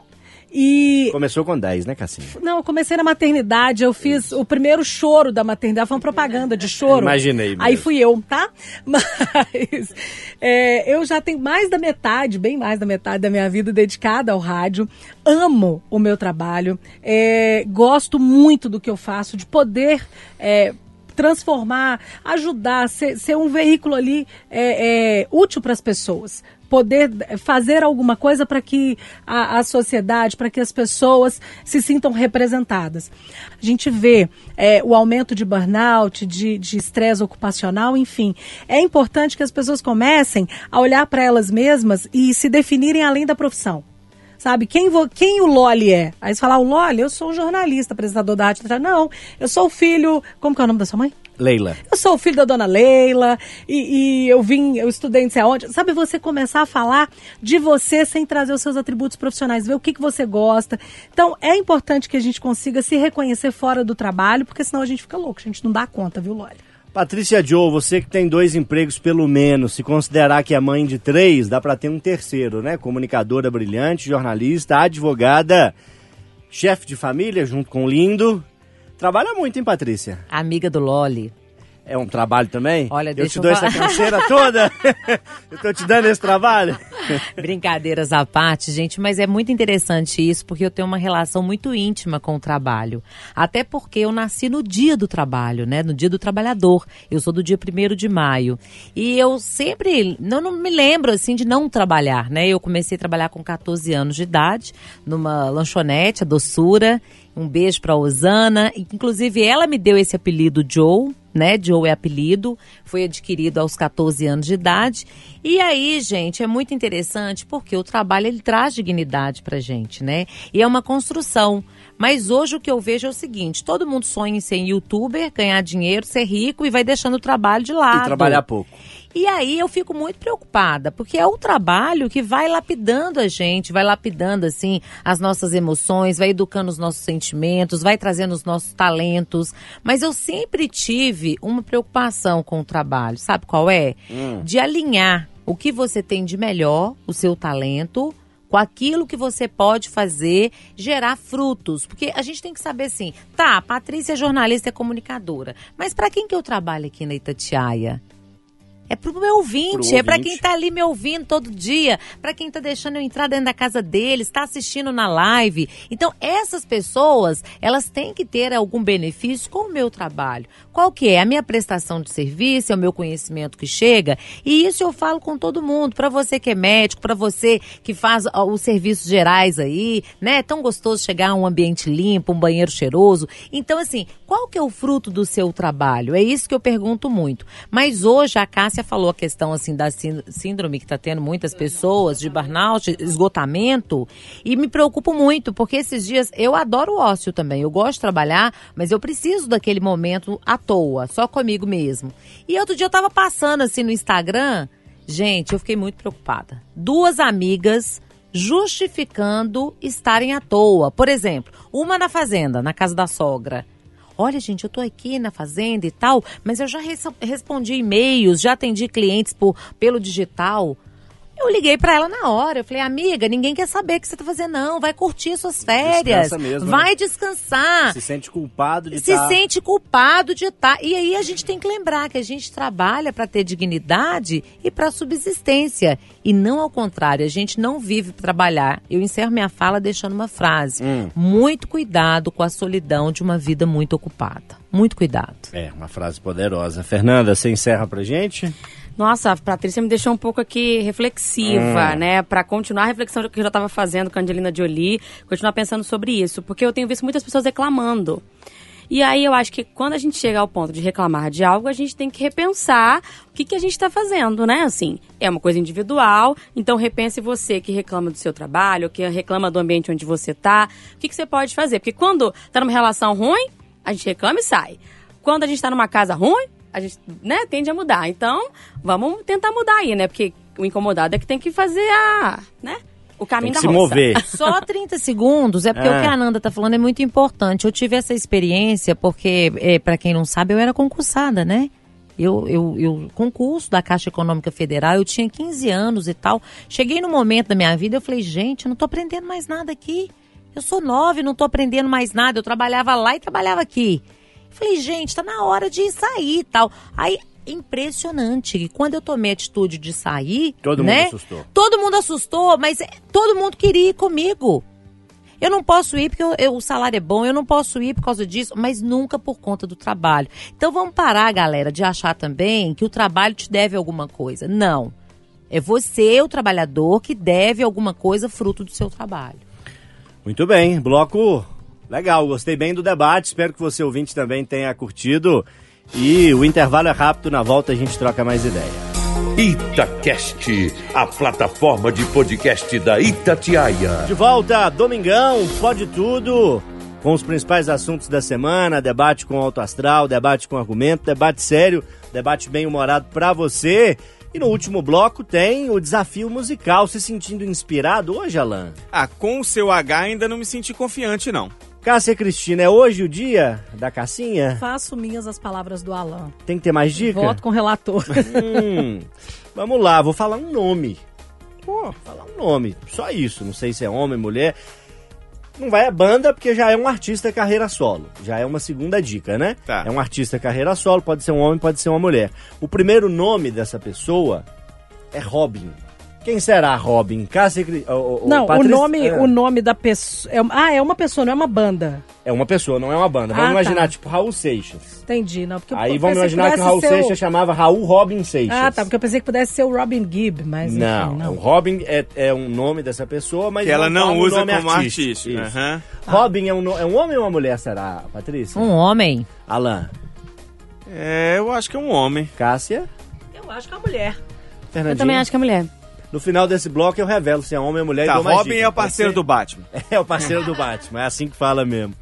E Começou com 10, né, Cassinho? Não, eu comecei na maternidade, eu fiz o primeiro choro da maternidade, foi uma propaganda de choro. Imaginei mesmo. Aí fui eu, tá? Mas é, eu já tenho mais da metade, bem mais da metade da minha vida dedicada ao rádio. Amo o meu trabalho, é, gosto muito do que eu faço, de poder. é, transformar, ajudar, ser, ser um veículo ali é, é, útil para as pessoas. Poder fazer alguma coisa para que a, a sociedade, para que as pessoas se sintam representadas. A gente vê é, o aumento de burnout, de estresse ocupacional, enfim. É importante que as pessoas comecem a olhar para elas mesmas e se definirem além da profissão sabe? Quem, quem o Loli é? Aí você fala, o Loli, eu sou um jornalista, apresentador da arte. Não, eu sou o filho. Como que é o nome da sua mãe? Leila. Eu sou o filho da dona Leila e, e eu vim, eu estudei não sei aonde. Sabe, você começar a falar de você sem trazer os seus atributos profissionais, ver o que, que você gosta. Então, é importante que a gente consiga se reconhecer fora do trabalho, porque senão a gente fica louco, a gente não dá conta, viu, Loli? Patrícia Joe, você que tem dois empregos pelo menos, se considerar que é mãe de três, dá para ter um terceiro, né? Comunicadora brilhante, jornalista, advogada, chefe de família junto com o Lindo. Trabalha muito, hein, Patrícia? Amiga do Loli. É um trabalho também? Olha, eu deixa te eu dou falar. essa canseira toda. eu tô te dando esse trabalho. Brincadeiras à parte, gente, mas é muito interessante isso porque eu tenho uma relação muito íntima com o trabalho. Até porque eu nasci no dia do trabalho, né? No dia do trabalhador. Eu sou do dia 1 de maio. E eu sempre, não, não me lembro assim de não trabalhar, né? Eu comecei a trabalhar com 14 anos de idade, numa lanchonete, a Doçura. Um beijo pra Osana. Inclusive, ela me deu esse apelido Joe né? Joe é apelido, foi adquirido aos 14 anos de idade. E aí, gente, é muito interessante porque o trabalho ele traz dignidade pra gente, né? E é uma construção. Mas hoje o que eu vejo é o seguinte: todo mundo sonha em ser youtuber, ganhar dinheiro, ser rico e vai deixando o trabalho de lado. E trabalhar pouco. E aí eu fico muito preocupada, porque é o trabalho que vai lapidando a gente, vai lapidando assim as nossas emoções, vai educando os nossos sentimentos, vai trazendo os nossos talentos. Mas eu sempre tive uma preocupação com o trabalho, sabe qual é? De alinhar o que você tem de melhor, o seu talento, com aquilo que você pode fazer gerar frutos. Porque a gente tem que saber assim, tá, a Patrícia é jornalista, é comunicadora, mas para quem que eu trabalho aqui na Itatiaia? É pro meu ouvinte, Pro é para quem tá ali me ouvindo todo dia, para quem tá deixando eu entrar dentro da casa deles, tá assistindo na live. Então, essas pessoas, elas têm que ter algum benefício com o meu trabalho. Qual que é? A minha prestação de serviço, é o meu conhecimento que chega. E isso eu falo com todo mundo, para você que é médico, para você que faz os serviços gerais aí, né? É tão gostoso chegar a um ambiente limpo, um banheiro cheiroso. Então, assim, qual que é o fruto do seu trabalho? É isso que eu pergunto muito. Mas hoje a Cássia falou a questão assim da sín- síndrome que está tendo muitas pessoas de burnout, esgotamento, e me preocupo muito, porque esses dias eu adoro o ócio também. Eu gosto de trabalhar, mas eu preciso daquele momento à toa, só comigo mesmo. E outro dia eu tava passando assim no Instagram, gente, eu fiquei muito preocupada. Duas amigas justificando estarem à toa. Por exemplo, uma na fazenda, na casa da sogra. Olha, gente, eu tô aqui na fazenda e tal, mas eu já res- respondi e-mails, já atendi clientes por, pelo digital. Eu liguei pra ela na hora. Eu falei, amiga, ninguém quer saber o que você tá fazendo, não. Vai curtir suas férias. Descansa mesmo, né? vai descansar Se sente culpado de se estar... sente culpado de estar. E aí a gente tem que lembrar que a gente trabalha para ter dignidade e para subsistência. E não ao contrário, a gente não vive para trabalhar. Eu encerro minha fala deixando uma frase. Hum. Muito cuidado com a solidão de uma vida muito ocupada. Muito cuidado. É, uma frase poderosa. Fernanda, você encerra pra gente? Nossa, a Patrícia me deixou um pouco aqui reflexiva, Hum. né? Pra continuar a reflexão que eu já estava fazendo com a Angelina Jolie, continuar pensando sobre isso. Porque eu tenho visto muitas pessoas reclamando. E aí eu acho que quando a gente chega ao ponto de reclamar de algo, a gente tem que repensar o que, que a gente está fazendo, né? Assim, é uma coisa individual, então repense você que reclama do seu trabalho, que reclama do ambiente onde você tá, o que, que você pode fazer? Porque quando tá numa relação ruim, a gente reclama e sai. Quando a gente tá numa casa ruim, a gente, né, tende a mudar. Então, vamos tentar mudar aí, né? Porque o incomodado é que tem que fazer a, né? O caminho Tem que da se roça. mover. Só 30 segundos, é porque Ah. o que a Ananda tá falando é muito importante. Eu tive essa experiência porque, é, para quem não sabe, eu era concursada, né? Eu, eu, eu, concurso da Caixa Econômica Federal, eu tinha 15 anos e tal. Cheguei no momento da minha vida, eu falei, gente, eu não tô aprendendo mais nada aqui. Eu sou nova e não tô aprendendo mais nada. Eu trabalhava lá e trabalhava aqui. Falei, gente, tá na hora de sair e tal. Aí, impressionante que quando eu tomei a atitude de sair, Todo mundo né? assustou. Todo mundo assustou, mas é, todo mundo queria ir comigo. Eu não posso ir porque eu- eu- o salário é bom, eu não posso ir por causa disso, mas nunca por conta do trabalho. Então vamos parar, galera, de achar também que o trabalho te deve alguma coisa. Não. É você, o trabalhador, que deve alguma coisa fruto do seu trabalho. Muito bem, bloco legal, gostei bem do debate, espero que você ouvinte também tenha curtido. E o intervalo é rápido, na volta a gente troca mais ideia. Itacast, a plataforma de podcast da Itatiaia. De volta, domingão, pode tudo, com os principais assuntos da semana, debate com alto astral, debate com argumento, debate sério, debate bem humorado pra você. E no último bloco tem o desafio musical, se sentindo inspirado hoje, Alan? Ah, com o seu H ainda não me senti confiante, não. Cássia Cristina, é hoje o dia da Cassinha? Faço minhas as palavras do Alan. Tem que ter mais dica? Voto com o relator. Hum, vamos lá, vou falar um nome. Pô, falar um nome. Só isso. Não sei se é homem, mulher. Não vai a banda porque já é um artista carreira solo. Já é uma segunda dica, né? Tá. É um artista carreira solo, pode ser um homem, pode ser uma mulher. O primeiro nome dessa pessoa é Robin. Quem será Robin? Ô, ô, ô, não, o nome, é. o nome da pessoa. é- ah, é uma pessoa, não é uma banda. É uma pessoa, não é uma banda. Vamos Ah, imaginar, tá. tipo, Raul Seixas. Entendi, não. Porque eu Aí vamos imaginar que o pudesse Raul Seixas chamava Raul Robin Seixas. Ah, tá, porque eu pensei que pudesse ser o Robin Gibb, mas enfim, Não, não. o Robin é, é um nome dessa pessoa, mas Que ela não no usa nome como artístico. artístico. Isso. aham. Robin é um, é um homem ou uma mulher, será, Patrícia? Um homem. Alan. É, eu acho que é um homem. Cássia? Eu acho que é uma mulher. Fernandinho? Eu também acho que é mulher. No final desse bloco eu revelo se é homem ou mulher Tá, e dou mais Robin dica. é o parceiro ser? do Batman. É o parceiro do Batman, é assim que fala mesmo.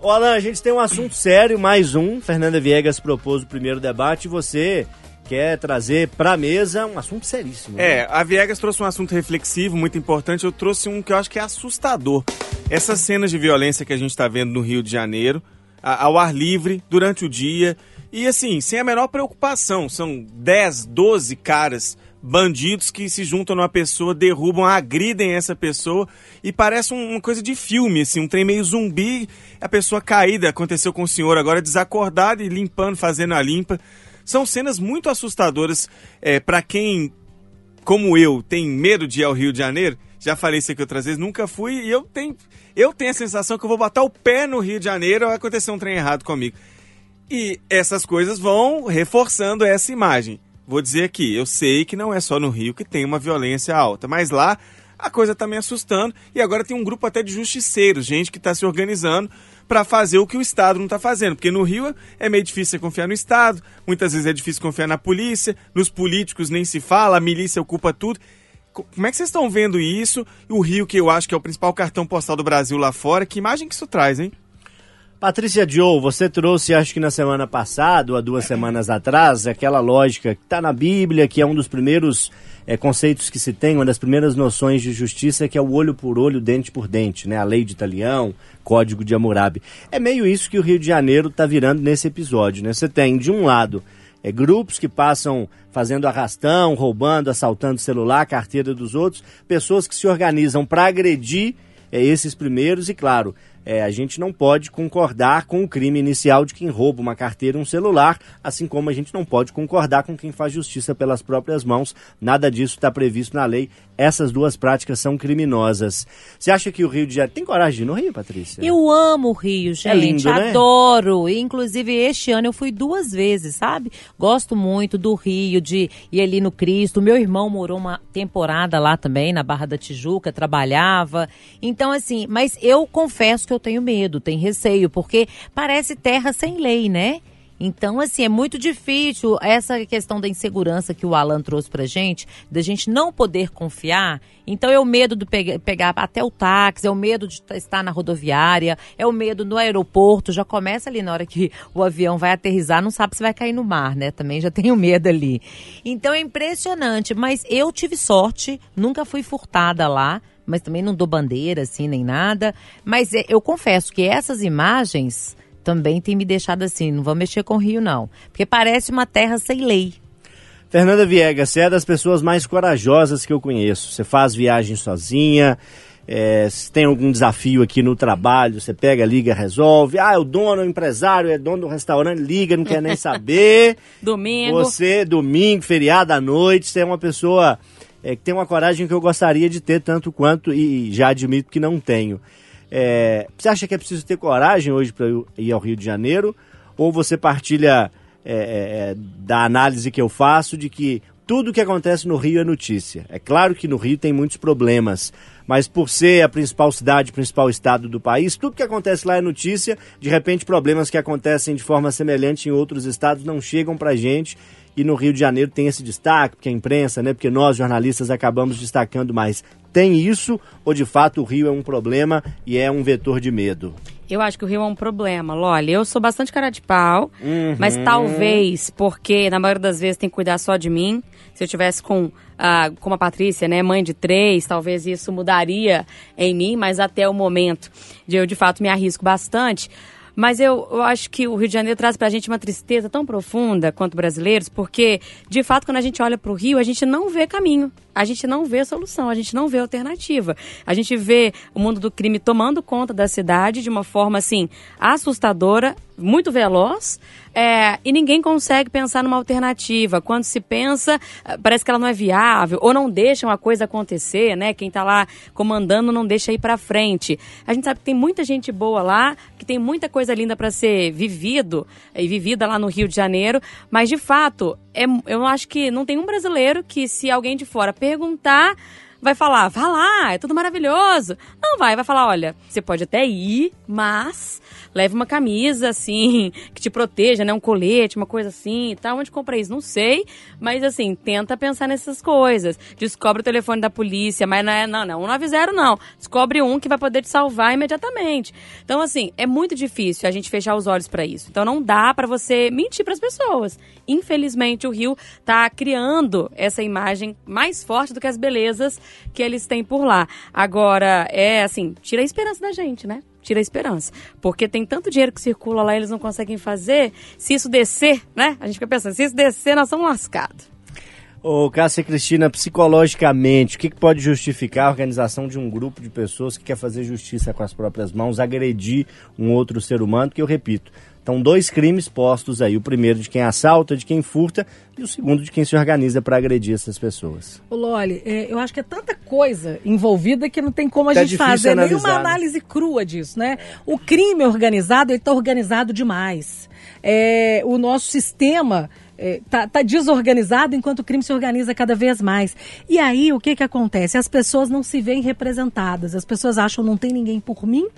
Ô Alan, a gente tem um assunto sério, mais um. Fernanda Viegas propôs o primeiro debate e você quer trazer pra mesa um assunto seríssimo. né? É, a Viegas trouxe um assunto reflexivo, muito importante. Eu trouxe um que eu acho que é assustador. Essas cenas de violência que a gente está vendo no Rio de Janeiro, a- ao ar livre, durante o dia. E assim, sem a menor preocupação. São 10, 12 caras, bandidos que se juntam numa pessoa, derrubam, agridem essa pessoa. E parece um- uma coisa de filme, assim, um trem meio zumbi. A pessoa caída, aconteceu com o senhor agora, desacordado e limpando, fazendo a limpa. São cenas muito assustadoras é, para quem como eu, tem medo de ir ao Rio de Janeiro, já falei isso aqui outras vezes, nunca fui, e eu tenho, eu tenho a sensação que eu vou botar o pé no Rio de Janeiro vai acontecer um trem errado comigo. E essas coisas vão reforçando essa imagem. Vou dizer aqui, eu sei que não é só no Rio que tem uma violência alta, mas lá a coisa tá me assustando e agora tem um grupo até de justiceiros, gente que está se organizando para fazer o que o Estado não está fazendo. Porque no Rio é meio difícil confiar no Estado, muitas vezes é difícil confiar na polícia, nos políticos nem se fala, a milícia ocupa tudo. Co- Como é que vocês estão vendo isso? O Rio, que eu acho que é o principal cartão postal do Brasil lá fora, que imagem que isso traz, hein? Patrícia Joe, você trouxe, acho que na semana passada, ou há duas semanas atrás, aquela lógica que está na Bíblia, que é um dos primeiros eh, conceitos que se tem, uma das primeiras noções de justiça, que é o olho por olho, dente por dente, né? A lei de Italião, código de Hammurabi. É meio isso que o Rio de Janeiro está virando nesse episódio, né? Você tem, de um lado, eh, grupos que passam fazendo arrastão, roubando, assaltando celular, carteira dos outros, pessoas que se organizam para agredir é, esses primeiros e, claro, é, a gente não pode concordar com o crime inicial de quem rouba uma carteira e um celular, assim como a gente não pode concordar com quem faz justiça pelas próprias mãos. Nada disso está previsto na lei. Essas duas práticas são criminosas. Você acha que o Rio de Janeiro... Tem coragem de ir no Rio, Patrícia? Eu amo o Rio, gente. É lindo, né? Adoro. Inclusive, este ano eu fui duas vezes, sabe? Gosto muito do Rio, de ir ali no Cristo. Meu irmão morou uma temporada lá também, na Barra da Tijuca, trabalhava. Então, assim, mas eu confesso que eu tenho medo, tenho receio, porque parece terra sem lei, né? Então, assim, é muito difícil essa questão da insegurança que o Alan trouxe pra gente, da gente não poder confiar. Então, é o medo de pegar, pegar até o táxi, é o medo de estar na rodoviária, é o medo no aeroporto. Já começa ali na hora que o avião vai aterrissar, não sabe se vai cair no mar, né? Também já tenho medo ali. Então, é impressionante. Mas eu tive sorte, nunca fui furtada lá mas também não dou bandeira assim nem nada. Mas é, eu confesso que essas imagens também têm me deixado assim, não vou mexer com o Rio não, porque parece uma terra sem lei. Fernanda Viegas, você é das pessoas mais corajosas que eu conheço. Você faz viagem sozinha, é, se tem algum desafio aqui no trabalho, você pega, liga, resolve. Ah, é o dono, o empresário, é dono do restaurante, liga, não quer nem saber. Domingo. Você, domingo, feriado à noite, você é uma pessoa é, que tem uma coragem que eu gostaria de ter tanto quanto, e já admito que não tenho. É, você acha que é preciso ter coragem hoje para ir ao Rio de Janeiro? Ou você partilha é, é, é, da análise que eu faço de que tudo que acontece no Rio é notícia? É claro que no Rio tem muitos problemas, mas por ser a principal cidade, principal estado do país, tudo que acontece lá é notícia. De repente, problemas que acontecem de forma semelhante em outros estados não chegam pra gente. E no Rio de Janeiro tem esse destaque, porque a imprensa, né? Porque nós, jornalistas, acabamos destacando mais. Tem isso ou de fato o Rio é um problema e é um vetor de medo? Eu acho que o Rio é um problema. Olha, eu sou bastante cara de pau, mas talvez porque na maioria das vezes tem que cuidar só de mim. Se eu tivesse com, ah, como a Patrícia, né, mãe de três, talvez isso mudaria em mim, mas até o momento de eu de fato me arrisco bastante. Mas eu, eu acho que o Rio de Janeiro traz pra gente uma tristeza tão profunda quanto brasileiros, porque, de fato, quando a gente olha pro Rio, a gente não vê caminho. A gente não vê solução, a gente não vê alternativa. A gente vê o mundo do crime tomando conta da cidade de uma forma, assim, assustadora, muito veloz, é, e ninguém consegue pensar numa alternativa. Quando se pensa, eh, parece que ela não é viável, ou não deixam a coisa acontecer, né? Quem tá lá comandando não deixa ir pra frente. A gente sabe que tem muita gente boa lá, que tem muita coisa linda para ser vivido e vivida lá no Rio de Janeiro, mas de fato, é, eu acho que não tem um brasileiro que, se alguém de fora perguntar, vai falar, vá lá, é tudo maravilhoso. Não vai, vai falar, olha, você pode até ir, mas leve uma camisa, assim, que te proteja, né? Um colete, uma coisa assim e tal. Onde compra isso? Não sei, mas assim, tenta pensar nessas coisas. Descobre o telefone da polícia, mas não é, não, não, 190 não. Descobre um que vai poder te salvar imediatamente. Então, assim, é muito difícil a gente fechar os olhos para isso. Então, não dá para você mentir para as pessoas. Infelizmente, o Rio tá criando essa imagem mais forte do que as belezas que eles têm por lá. Agora, é assim, tira a esperança da gente, né? Tira a esperança. Porque tem tanto dinheiro que circula lá e eles não conseguem fazer. Se isso descer, né? A gente fica pensando, se isso descer, nós somos lascados. Ô, Cássia Cristina, psicologicamente, o que, que pode justificar a organização de um grupo de pessoas que quer fazer justiça com as próprias mãos, agredir um outro ser humano? Que eu repito, estão dois crimes postos aí: o primeiro de quem assalta, de quem furta, e o segundo de quem se organiza para agredir essas pessoas. Ô, Loli, é, eu acho que é tanta coisa envolvida que não tem como a Tá gente fazer analisar, nenhuma né? análise crua disso, né? O crime organizado, ele está organizado demais. É, o nosso sistema está tá desorganizado enquanto o crime se organiza cada vez mais. E aí, o que que acontece? As pessoas não se veem representadas. As pessoas acham não tem ninguém por mim,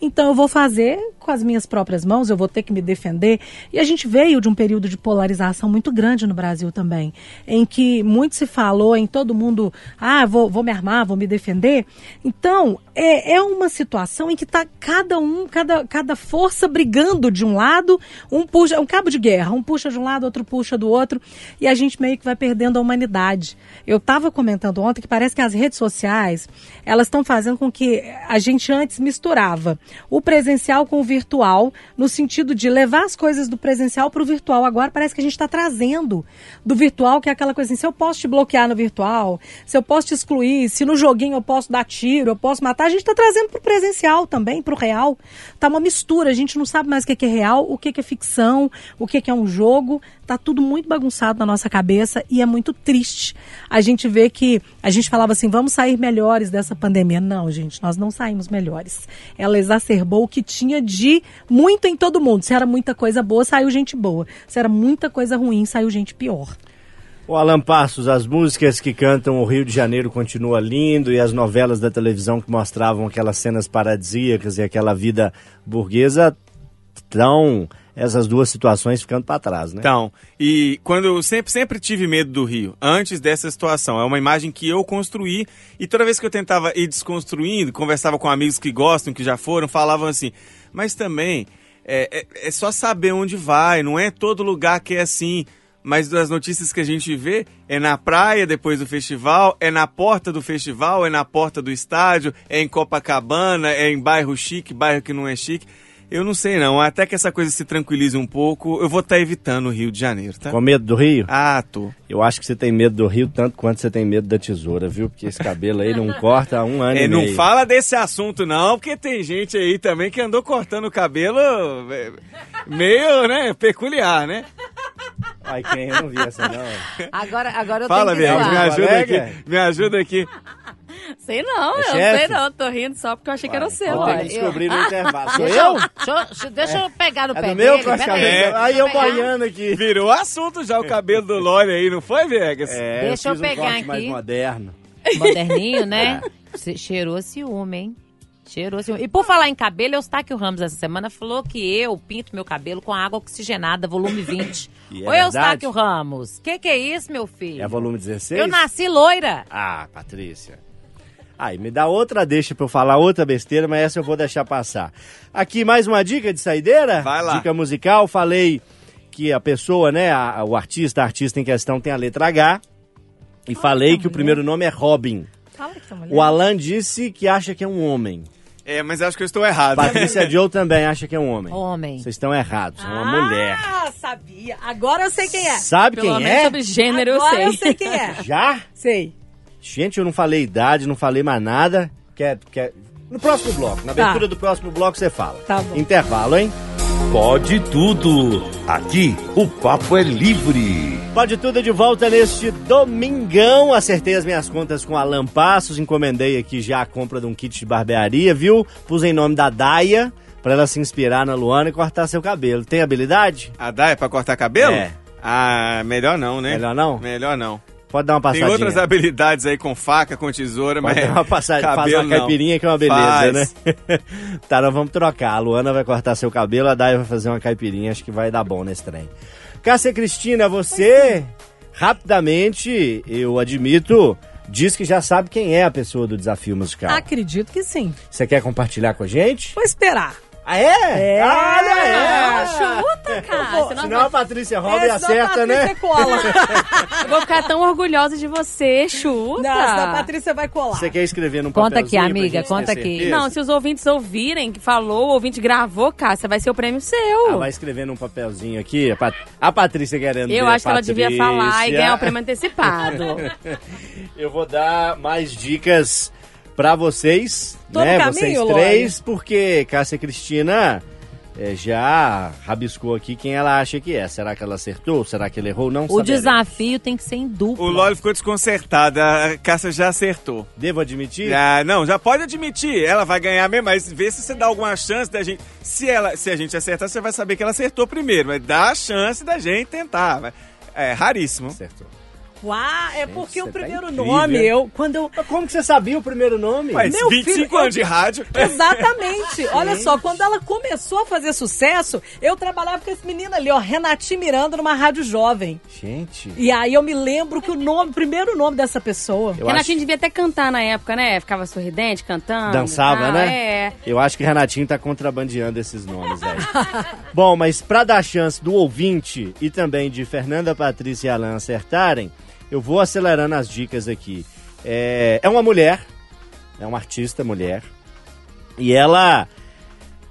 então eu vou fazer com as minhas próprias mãos, eu vou ter que me defender. E a gente veio de um período de polarização muito grande no Brasil também, em que muito se falou em todo mundo, ah, vou, vou me armar, vou me defender. Então, é, é uma situação em que está cada um, cada, cada força brigando de um lado, um puxa, um cabo de guerra, um puxa de um lado, outro puxa do outro, e a gente meio que vai perdendo a humanidade. Eu estava comentando ontem que parece que as redes sociais, elas estão fazendo com que a gente antes misturava o presencial com o virtual, no sentido de levar as coisas do presencial para o virtual. Agora parece que a gente está trazendo do virtual, que é aquela coisa assim, se eu posso te bloquear no virtual, se eu posso te excluir, se no joguinho eu posso dar tiro, eu posso matar, a gente está trazendo para o presencial também, para o real. Tá uma mistura, a gente não sabe mais o que é real, o que é ficção, o que é um jogo. Tá tudo muito bagunçado na nossa cabeça e é muito triste. A gente vê que a gente falava assim, vamos sair melhores dessa pandemia. Não, gente, nós não saímos melhores. Ela exacerbou o que tinha de muito em todo mundo. Se era muita coisa boa, saiu gente boa. Se era muita coisa ruim, saiu gente pior. O Alan Passos, as músicas que cantam o Rio de Janeiro continua lindo e as novelas da televisão que mostravam aquelas cenas paradisíacas e aquela vida burguesa estão essas duas situações ficando para trás, né? Então, e quando eu sempre, sempre tive medo do Rio, antes dessa situação, é uma imagem que eu construí e toda vez que eu tentava ir desconstruindo, conversava com amigos que gostam, que já foram, falavam assim, mas também é, é, é só saber onde vai, não é todo lugar que é assim. Mas das notícias que a gente vê, é na praia depois do festival, é na porta do festival, é na porta do estádio, é em Copacabana, é em bairro chique, bairro que não é chique. Eu não sei não, até que essa coisa se tranquilize um pouco, eu vou estar evitando o Rio de Janeiro, tá? Com medo do Rio? Ah, tô. Eu acho que você tem medo do Rio tanto quanto você tem medo da tesoura, viu? Porque esse cabelo aí não corta há um ano É, e não meio. fala desse assunto não, porque tem gente aí também que andou cortando o cabelo é, meio, né, peculiar, né? Ai, quem? Eu não vi essa não. Agora, agora eu Fala, tenho que Bianca, me ajuda aqui, me ajuda aqui. Sei não, É eu chefe? sei não. Tô rindo só porque eu achei que era o seu. Tem que descobrir no intervalo. Sou Deixa eu? Deixa, eu- deixa- eu pegar no É pé do meu dele. peraí. Aí eu boiando aqui. Virou assunto já o cabelo do Lore aí, não foi, Vegas? É, Deixa eu fiz um pegar corte mais aqui. moderno. Moderninho, né? Ce- Cheirou ciúme, hein? Cheirou ciúme. E por falar em cabelo, Eustáquio Ramos essa semana falou que eu pinto meu cabelo com água oxigenada, volume 20. E é verdade? Eustáquio Ramos, que que é isso, meu filho? É volume 16? Eu nasci loira. Ah, Patrícia. Aí, me dá outra deixa pra eu falar outra besteira, mas essa eu vou deixar passar. Aqui, mais uma dica de saideira? Vai lá. Dica musical. Falei que a pessoa, né, a- o artista, a artista em questão tem a letra H. E falei que o primeiro nome é Robin. Fala que mulher. O Alan disse que acha que é um homem. É, mas acho que eu estou errado. Patrícia Joe também acha que é um homem. Homem. Vocês estão errados, é uma mulher. Ah, sabia. Agora eu sei quem é. Sabe Pelo quem menos é? sobre gênero eu Agora sei. eu sei quem é. Já? Sei. Gente, eu não falei idade, não falei mais nada. Quer, quer... No próximo bloco, na Tá. abertura do próximo bloco você fala. Tá bom. Intervalo, hein? Pode tudo. Aqui o papo é livre. Pode tudo de volta neste domingão. Acertei as minhas contas com Alan Passos, encomendei aqui já a compra de um kit de barbearia, viu? Pus em nome da Daia, pra ela se inspirar na Luana e cortar seu cabelo. Tem habilidade? A Dai é pra cortar cabelo? É. Ah, melhor não, né? Melhor não? Melhor não. Pode dar uma Tem passadinha. outras habilidades aí com faca, com tesoura, Pode mas. dar uma passagem, faz cabelo uma não. caipirinha que é uma beleza, Faz. né? tá, nós vamos trocar. A Luana vai cortar seu cabelo, a Dai vai fazer uma caipirinha, acho que vai dar bom nesse trem. Cássia Cristina, você, rapidamente, eu admito, diz que já sabe quem é a pessoa do desafio musical. Acredito que sim. Você quer compartilhar com a gente? Vou esperar. Ah, é? É. Olha é! Chuta, cara. senão Senão a Patrícia rouba e Essa da acerta, né? Patrícia cola. eu vou ficar tão orgulhosa de você. Chuta. Não, essa da Patrícia vai colar. Você quer escrever num Conta aqui, amiga, conta aqui. certeza? Não, se os ouvintes ouvirem que falou, o ouvinte gravou, Cássia, vai ser o prêmio seu. Ah, vai escrever num papelzinho aqui. A, Pat- a Patrícia querendo Eu a acho que ela devia falar e ganhar o prêmio antecipado. Eu vou dar mais dicas pra vocês, Tô no né? caminho, vocês Lore? três, porque Cássia Cristina eh, já rabiscou aqui quem ela acha que é. Será que ela acertou? Será que ele errou? Não O saberemos. desafio tem que ser em dupla. O Loli ficou desconcertada, a Cássia já acertou. Devo admitir? Ah, não, já pode admitir, ela vai ganhar mesmo, mas vê se você dá alguma chance da gente. Se, ela, se a gente acertar, você vai saber que ela acertou primeiro, mas dá a chance da gente tentar. É raríssimo. Acertou. Uau, é porque o tá primeiro incrível. nome, eu, quando eu... Mas como que você sabia o primeiro nome? Mas Meu 25 filho, anos de rádio. Exatamente. Olha só, quando ela começou a fazer sucesso, eu trabalhava com esse menino ali, ó, Renatinho Miranda, numa rádio jovem. Gente, E aí eu me lembro que o nome, o primeiro nome dessa pessoa. eu Renatinho acho, devia até cantar na época, né? Ficava sorridente, cantando. dançava, Ah, né? É. Eu acho que Renatinho tá contrabandeando esses nomes aí. Bom, mas pra dar chance do ouvinte e também de Fernanda, Patrícia e Alan acertarem, eu vou acelerando as dicas aqui. É, é uma mulher, é uma artista mulher, e ela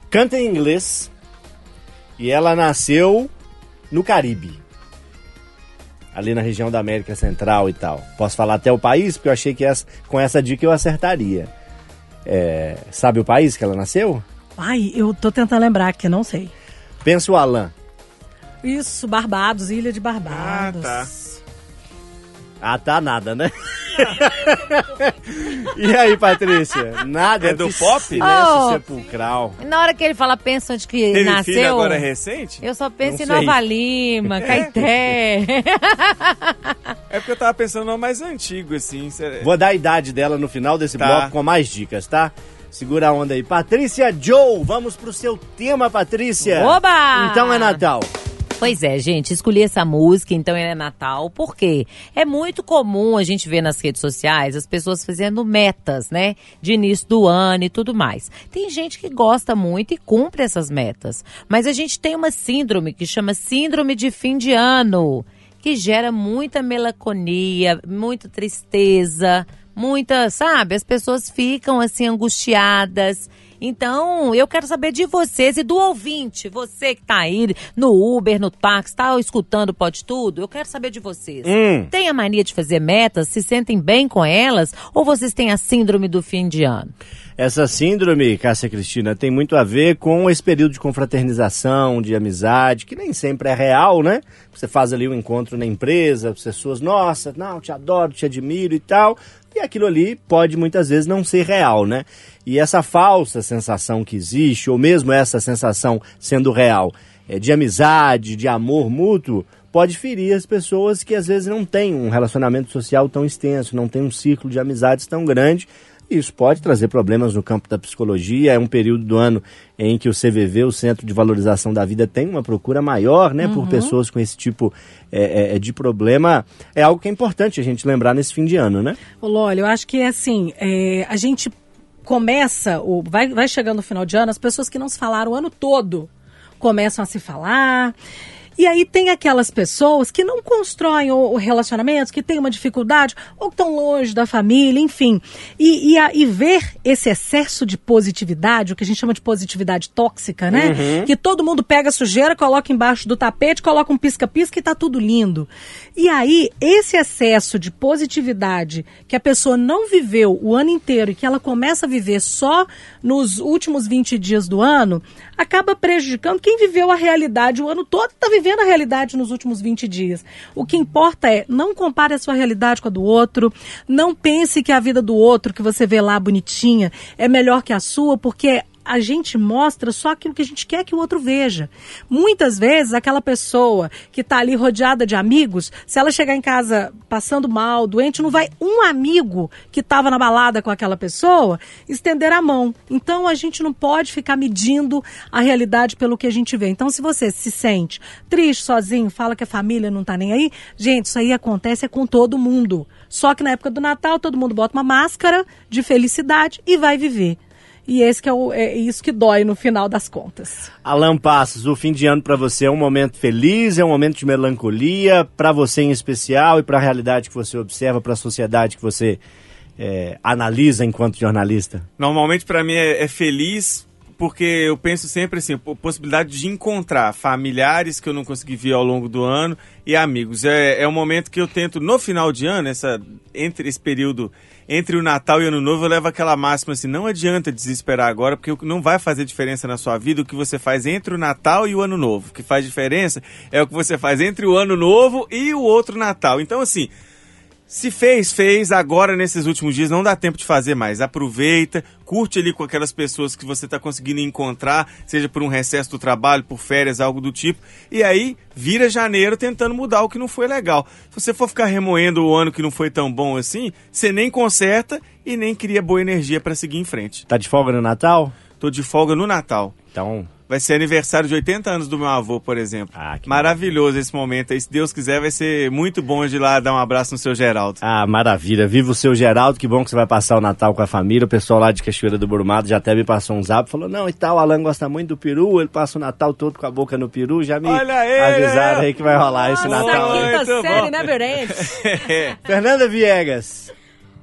canta em inglês, e ela nasceu no Caribe. Ali na região da América Central e tal. Posso falar até o país, porque eu achei que essa- com essa dica eu acertaria. É, sabe o país que ela nasceu? Ai, eu tô tentando lembrar aqui, não sei. Pensa o Alan. Isso, Barbados, Ilha de Barbados. Ah, tá. Ah, tá nada, né? e aí, Patrícia? Nada. É do que pop? Silêncio Oh. sepulcral. Na hora que ele fala, pensa onde que Teve nasceu. filho agora recente? Eu só penso Não em sei. Nova Lima, Caeté. É porque eu tava pensando no mais antigo, assim. cê- Vou dar a idade dela no final desse Tá. bloco com mais dicas, tá? Segura a onda aí. Patrícia Joe, vamos pro seu tema, Patrícia. Oba! Então é Natal. Pois é, gente, escolhi essa música, então é Natal, por quê? É muito comum a gente ver nas redes sociais as pessoas fazendo metas, né? De início do ano e tudo mais. Tem gente que gosta muito e cumpre essas metas. Mas a gente tem uma síndrome que chama Síndrome de Fim de Ano, que gera muita melancolia, muita tristeza, muita, sabe? As pessoas ficam assim angustiadas. Então, eu quero saber de vocês e do ouvinte, você que tá aí no Uber, no táxi, tá escutando Pode Tudo, eu quero saber de vocês. Hum. Tem a mania de fazer metas, se sentem bem com elas ou vocês têm a síndrome do fim de ano? Essa síndrome, Cássia Cristina, tem muito a ver com esse período de confraternização, de amizade, que nem sempre é real, né? Você faz ali um encontro na empresa, as pessoas, nossa, não, te adoro, te admiro e tal. E aquilo ali pode muitas vezes não ser real, né? E essa falsa sensação que existe, ou mesmo essa sensação sendo real, é, de amizade, de amor mútuo, pode ferir as pessoas que às vezes não têm um relacionamento social tão extenso, não tem um ciclo de amizades tão grande. Isso pode trazer problemas no campo da psicologia. É um período do ano em que o CVV, o Centro de Valorização da Vida, tem uma procura maior né, por pessoas com esse tipo é, é, de problema. É algo que é importante a gente lembrar nesse fim de ano, né? Ô, eu acho que é assim, é, a gente começa, o, vai, vai chegando no final de ano, as pessoas que não se falaram o ano todo começam a se falar. E aí tem aquelas pessoas que não constroem o, relacionamento, que têm uma dificuldade, ou que estão longe da família, enfim. E, e, a- e ver esse excesso de positividade, o que a gente chama de positividade tóxica, né? Que todo mundo pega sujeira, coloca embaixo do tapete, coloca um pisca-pisca e tá tudo lindo. E aí, esse excesso de positividade que a pessoa não viveu o ano inteiro e que ela começa a viver só nos últimos 20 dias do ano, acaba prejudicando quem viveu a realidade o ano todo, está vivendo a realidade nos últimos 20 dias. O que importa é não compare a sua realidade com a do outro, não pense que a vida do outro que você vê lá bonitinha é melhor que a sua, porque a gente mostra só aquilo que a gente quer que o outro veja. Muitas vezes, aquela pessoa que está ali rodeada de amigos, se ela chegar em casa passando mal, doente, não vai um amigo que estava na balada com aquela pessoa estender a mão. Então, a gente não pode ficar medindo a realidade pelo que a gente vê. Então, se você se sente triste, sozinho, fala que a família não está nem aí, gente, isso aí acontece é com todo mundo. Só que na época do Natal, todo mundo bota uma máscara de felicidade e vai viver. E esse que é, o, é isso que dói no final das contas. Alan Passos, o fim de ano para você é um momento feliz, é um momento de melancolia, para você em especial e para a realidade que você observa, para a sociedade que você é, analisa enquanto jornalista? Normalmente para mim é, é feliz porque eu penso sempre assim, po- possibilidade de encontrar familiares que eu não consegui ver ao longo do ano e amigos. É, é um momento que eu tento, no final de ano, essa, entre esse período entre o Natal e o Ano Novo, eu levo aquela máxima assim, não adianta desesperar agora, porque não vai fazer diferença na sua vida o que você faz entre o Natal e o Ano Novo. O que faz diferença é o que você faz entre o Ano Novo e o outro Natal. Então, assim, se fez, fez. Agora, nesses últimos dias, não dá tempo de fazer mais. Aproveita, curte ali com aquelas pessoas que você está conseguindo encontrar, seja por um recesso do trabalho, por férias, algo do tipo. E aí, vira janeiro tentando mudar o que não foi legal. Se você for ficar remoendo o ano que não foi tão bom assim, você nem conserta e nem cria boa energia para seguir em frente. Tá de folga no Natal? Tô de folga no Natal. Então, Vai ser aniversário de 80 anos do meu avô, por exemplo. Ah, que Maravilhoso esse momento aí. Se Deus quiser, vai ser muito bom de ir lá dar um abraço no seu Geraldo. ah, maravilha. Viva o seu Geraldo, que bom que você vai passar o Natal com a família. O pessoal lá de Cachoeira do Brumado já até me passou um zap, falou, não, e tal, o Alan gosta muito do peru, ele passa o Natal todo com a boca no peru, já me Olha ele, avisaram aí que vai rolar esse Nossa, Natal. Muito quinta bom. série, né? Fernanda Viegas,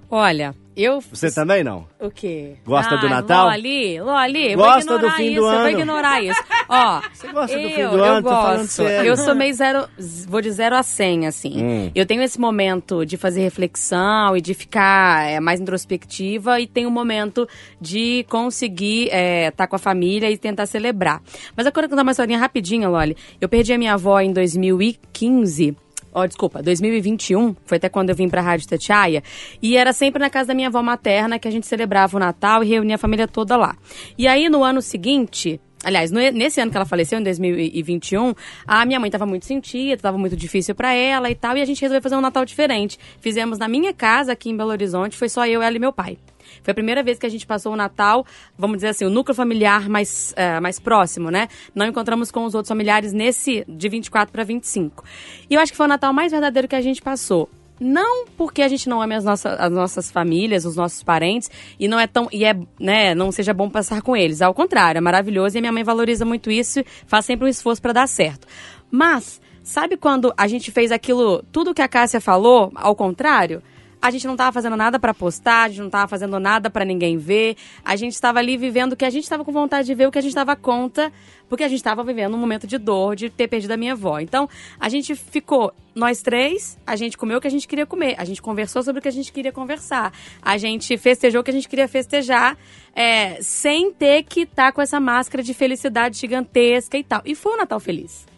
Olha, eu. você também não? O quê? Gosta do Ai, Natal? Loli, Loli, Gosta vou do ignorar fim do isso, eu ano? vou ignorar isso. Ó, Você gosta do eu, fim do eu ano? Gosto. Eu sou meio zero, vou de zero a cem, assim. Hum. Eu tenho esse momento de fazer reflexão e de ficar é, mais introspectiva e tenho um momento de conseguir estar com a família e tentar celebrar. Mas eu quero contar uma historinha rapidinha, Loli. Eu perdi a minha avó em 2015. Ó, desculpa, 2021, foi até quando eu vim pra Rádio Tatiaia, e era sempre na casa da minha avó materna que a gente celebrava o Natal e reunia a família toda lá. E aí, no ano seguinte, aliás, no- nesse ano que ela faleceu, em 2021, a minha mãe tava muito sentida, tava muito difícil pra ela e tal, e a gente resolveu fazer um Natal diferente. Fizemos na minha casa, aqui em Belo Horizonte, foi só eu, ela e meu pai. Foi a primeira vez que a gente passou o Natal, vamos dizer assim, o núcleo familiar mais, eh, mais próximo, né? Não encontramos com os outros familiares nesse de 24 para 25. E eu acho que foi o Natal mais verdadeiro que a gente passou. Não porque a gente não ame as, nossas as nossas famílias, os nossos parentes, e não é tão. E é, né, não seja bom passar com eles. Ao contrário, é maravilhoso e a minha mãe valoriza muito isso faz sempre um esforço para dar certo. Mas, sabe quando a gente fez aquilo, tudo que a Cássia falou, ao contrário? A gente não estava fazendo nada para postar, a gente não estava fazendo nada para ninguém ver. A gente estava ali vivendo o que a gente estava com vontade de ver, o que a gente estava conta, porque a gente estava vivendo um momento de dor de ter perdido a minha avó. Então, a gente ficou nós três, a gente comeu o que a gente queria comer, a gente conversou sobre o que a gente queria conversar, a gente festejou o que a gente queria festejar, é, sem ter que estar com essa máscara de felicidade gigantesca e tal. E foi um Natal feliz.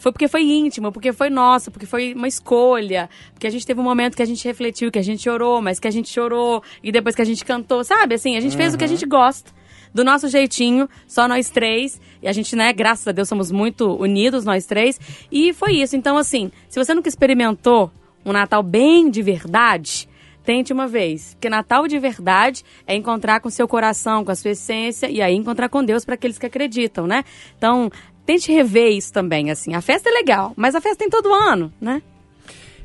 Foi porque foi íntimo, porque foi nosso, porque foi uma escolha, porque a gente teve um momento que a gente refletiu, que a gente chorou, mas que a gente chorou e depois que a gente cantou, sabe? Assim, a gente fez o que a gente gosta. Do nosso jeitinho, só nós três. E a gente, né, graças a Deus, somos muito unidos, nós três. E foi isso. Então, assim, se você nunca experimentou um Natal bem de verdade, tente uma vez. Porque Natal de verdade é encontrar com seu coração, com a sua essência, e aí encontrar com Deus para aqueles que acreditam, né? Então, tente rever isso também, assim. A festa é legal, mas a festa tem todo ano, né?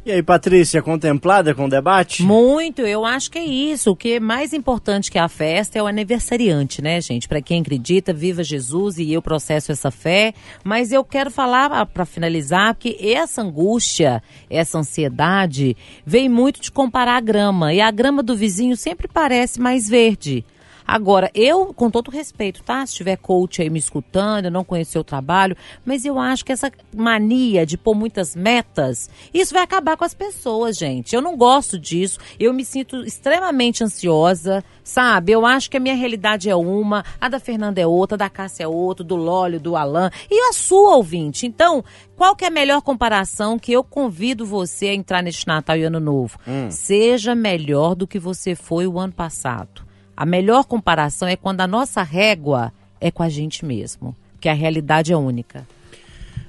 E aí, Patrícia, contemplada com o debate? Muito, eu acho que é isso. O que é mais importante que a festa é o aniversariante, né, gente? Para quem acredita, viva Jesus e eu processo essa fé. Mas eu quero falar para finalizar que essa angústia, essa ansiedade, vem muito de comparar a grama. E a grama do vizinho sempre parece mais verde. Agora, eu, com todo respeito, tá? Se tiver coach aí me escutando, eu não conheço seu trabalho, mas eu acho que essa mania de pôr muitas metas, isso vai acabar com as pessoas, gente. Eu não gosto disso. Eu me sinto extremamente ansiosa, sabe? Eu acho que a minha realidade é uma, a da Fernanda é outra, a da Cássia é outra, do Lólio, do Alan e a sua ouvinte. Então, qual que é a melhor comparação que eu convido você a entrar neste Natal e Ano Novo? Seja melhor do que você foi o ano passado. A melhor comparação é quando a nossa régua é com a gente mesmo. Porque a realidade é única.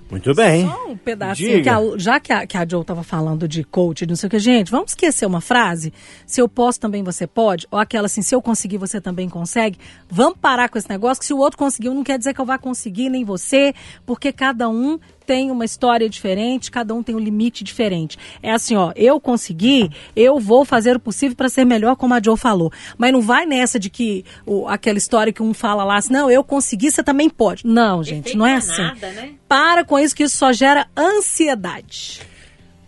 Muito bem. Só um pedacinho, que a- já que a, que a Joe estava falando de coach, não sei o que, gente, vamos esquecer uma frase? Se eu posso, também você pode? Ou aquela assim, se eu conseguir, você também consegue? Vamos parar com esse negócio, que se o outro conseguiu, não quer dizer que eu vá conseguir, nem você, porque cada um tem uma história diferente, cada um tem um limite diferente. É assim, ó, eu consegui, eu vou fazer o possível para ser melhor, como a Joe falou. Mas não vai nessa de que o- aquela história que um fala lá, assim, não, eu consegui, você também pode. Não, gente, não é assim. Para com isso, que isso só gera ansiedade.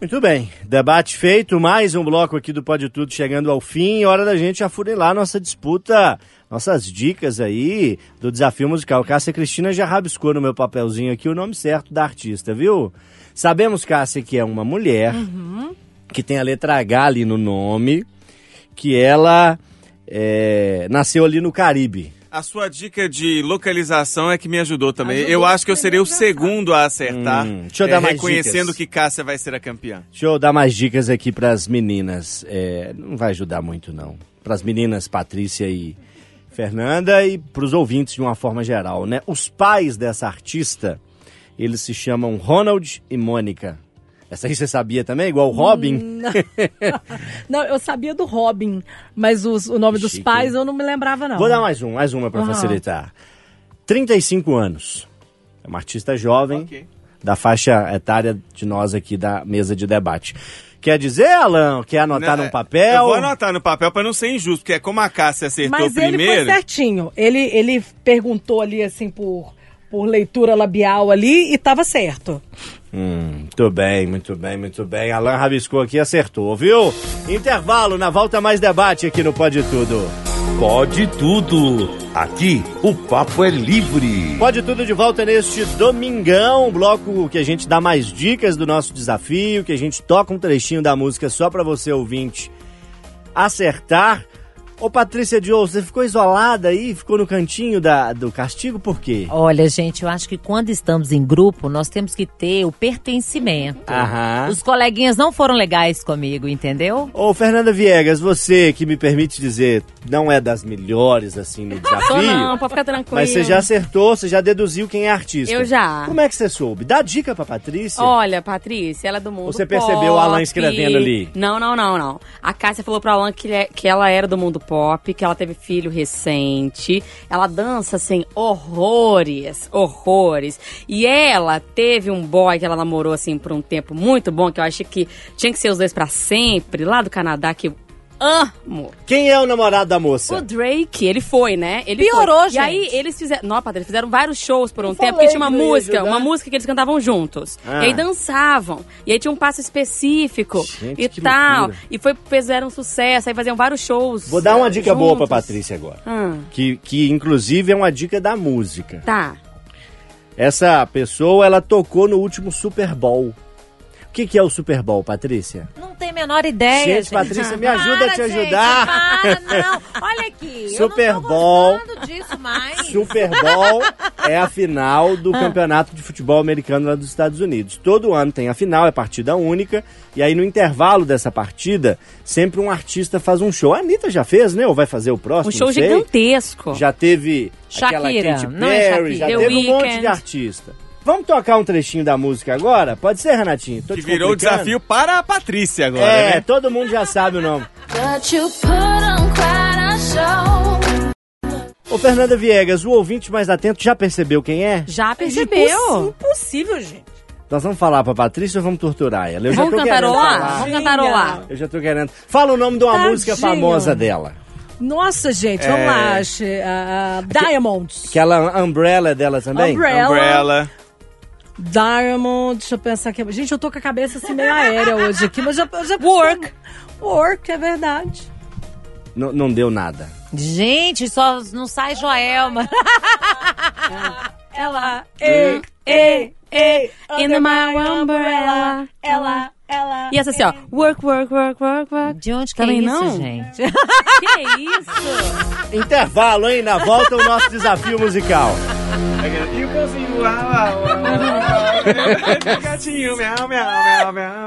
Muito bem, debate feito, mais um bloco aqui do Pode Tudo chegando ao fim, hora da gente afunilar nossa disputa, nossas dicas aí do desafio musical. Cássia Cristina já rabiscou no meu papelzinho aqui o nome certo da artista, viu? Sabemos, Cássia, que é uma mulher que tem a letra H ali no nome, que ela é, nasceu ali no Caribe. A sua dica de localização é que me ajudou também. eu acho que eu serei o segundo a acertar, Hum, deixa eu é, dar mais reconhecendo dicas. que Cássia vai ser a campeã. Deixa eu dar mais dicas aqui para as meninas. É, não vai ajudar muito, não. Para as meninas Patrícia e Fernanda e para os ouvintes de uma forma geral, né? Os pais dessa artista, eles se chamam Ronald e Mônica. Essa aí você sabia também? Igual o Robin? Não, eu sabia do Robin, mas os- o nome dos Chique, pais hein? eu não me lembrava, não. Vou dar mais um, mais uma para Aham. facilitar. 35 anos. É uma artista jovem, Ok. da faixa etária de nós aqui da mesa de debate. Quer dizer, Alan? Quer anotar Não, num é, papel? Eu vou anotar no papel pra não ser injusto, porque é como a Cássia acertou Mas ele primeiro. foi certinho. Ele, ele perguntou ali, assim, por, por leitura labial ali e tava certo. Hum, muito bem, muito bem, muito bem. Alan rabiscou aqui e acertou, viu? Intervalo, na volta mais debate aqui no Pode Tudo. Pode tudo. Aqui o papo é livre. Pode Tudo de volta neste domingão, bloco que a gente dá mais dicas do nosso desafio, que a gente toca um trechinho da música só pra você ouvinte acertar. Ô Patrícia Joe, você ficou isolada aí, ficou no cantinho da, do castigo, por quê? Olha, gente, eu acho que quando estamos em grupo, nós temos que ter o pertencimento. Aham. Os coleguinhas não foram legais comigo, entendeu? Ô Fernanda Viegas, você que me permite dizer, não é das melhores assim no Tô desafio. não, pode ficar tranquilo. Mas você já acertou, você já deduziu quem é artista. Eu já. Como é que você soube? Dá dica pra Patrícia. Olha, Patrícia, ela é do mundo Você pop. percebeu o Alan escrevendo ali? Não, não, não, não. A Cássia falou pro Alan que, ele é- que ela era do mundo pop, que ela teve filho recente. Ela dança, assim, horrores, horrores. E ela teve um boy que ela namorou, assim, por um tempo muito bom, que eu achei que tinha que ser os dois pra sempre, lá do Canadá, que amo. Quem é o namorado da moça? O Drake, ele foi, né? Ele Piorou, foi. gente. E aí eles fizeram. Não, Patrícia, fizeram vários shows por um Eu tempo, falei que tinha uma música, ajudar. uma música que eles cantavam juntos. Ah. E aí dançavam. E aí tinha um passo específico Gente, e que tal. loucura. E foi, fizeram sucesso, aí faziam vários shows. Vou dar uma dica boa pra juntos. Patrícia agora. Ah, Que, que inclusive é uma dica da música. tá. Essa pessoa, ela tocou no último Super Bowl. O que, que é o Super Bowl, Patrícia? Não tem a menor ideia, Gente, gente. Patrícia, me ajuda a te Para, gente, ajudar. para, não. Olha aqui. Super eu não tô Bowl. disso mais. Super Bowl é a final do Ah. campeonato de futebol americano lá dos Estados Unidos. Todo ano tem a final, é partida única. E aí no intervalo dessa partida, sempre um artista faz um show. A Anitta já fez, né? Ou vai fazer o próximo? Um show gigantesco. Já teve aquela Shakira, Katy não é Perry, já Shakira. The teve um monte de artista. Vamos tocar um trechinho da música agora? Pode ser, Renatinho? Tô Que te virou o desafio para a Patrícia agora, É, né? todo mundo já sabe o nome. Ô, Fernanda Viegas, o ouvinte mais atento já percebeu quem é? Já Impossi- percebeu? Impossível, gente. Nós vamos falar pra Patrícia ou vamos torturar ela? Eu Vamos cantarolar? Vamos cantarolar. Eu já tô querendo. Fala o nome de uma Tadinho. música famosa dela. Nossa, gente, vamos lá. ah, Diamonds. Aquela Umbrella é dela também? Umbrella. Umbrella. Diamond, deixa eu pensar aqui. Gente, eu tô com a cabeça assim meio aérea hoje aqui, mas já, eu já Work. Work, é verdade. Não, não deu nada. Gente, só não sai Joelma. Ela, ei, ei, ei, In my umbrella. ela, ela. E essa assim, ó. Work, work, work, work, work. De onde que Também é isso, não? gente? Que isso? Intervalo, hein? Na volta o nosso desafio musical. E o Gatinho, miau, miau, miau, miau.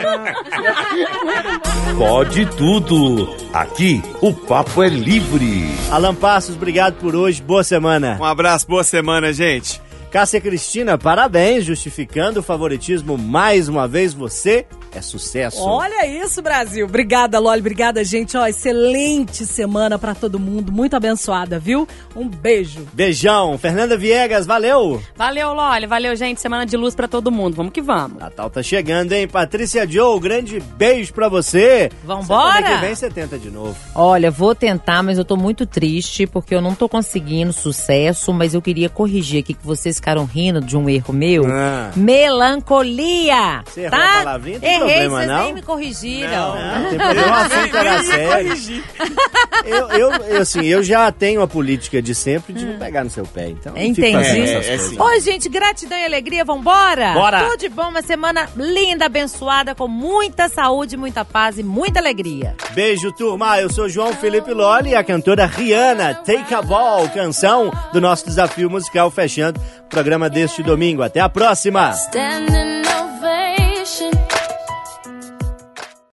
Pode tudo. Aqui o papo é livre. Alan Passos, obrigado por hoje. Boa semana. Um abraço, boa semana, gente. Cássia Cristina, parabéns, justificando o favoritismo mais uma vez. Você é sucesso. Olha isso, Brasil. Obrigada, Loli. Obrigada, gente. Ó, excelente semana pra todo mundo. Muito abençoada, viu? Um beijo. Beijão. Fernanda Viegas, valeu. Valeu, Loli. Valeu, gente. Semana de luz pra todo mundo. Vamos que vamos. Natal tá chegando, hein? Patrícia Joe, grande beijo pra você. Vambora? Semana que vem você tenta de novo. Olha, vou tentar, mas eu tô muito triste porque eu não tô conseguindo sucesso, mas eu queria corrigir aqui que vocês ficaram rindo de um erro meu. Ah. Melancolia. Você errou tá? a palavrinha, não tem Errei, problema, vocês não? nem me corrigiram. Não, tem problema, assunto era sério. Eu, eu, eu, assim, eu já tenho a política de sempre de não pegar no seu pé, então. não Entendi. É, é sim. Oi, gente, gratidão e alegria, vambora? Bora. Tudo de bom, uma semana linda, abençoada, com muita saúde, muita paz e muita alegria. Beijo, turma. Eu sou João Felipe Loli e a cantora Rihanna, Take a Ball, canção do nosso desafio musical, fechando programa deste domingo. Até a próxima!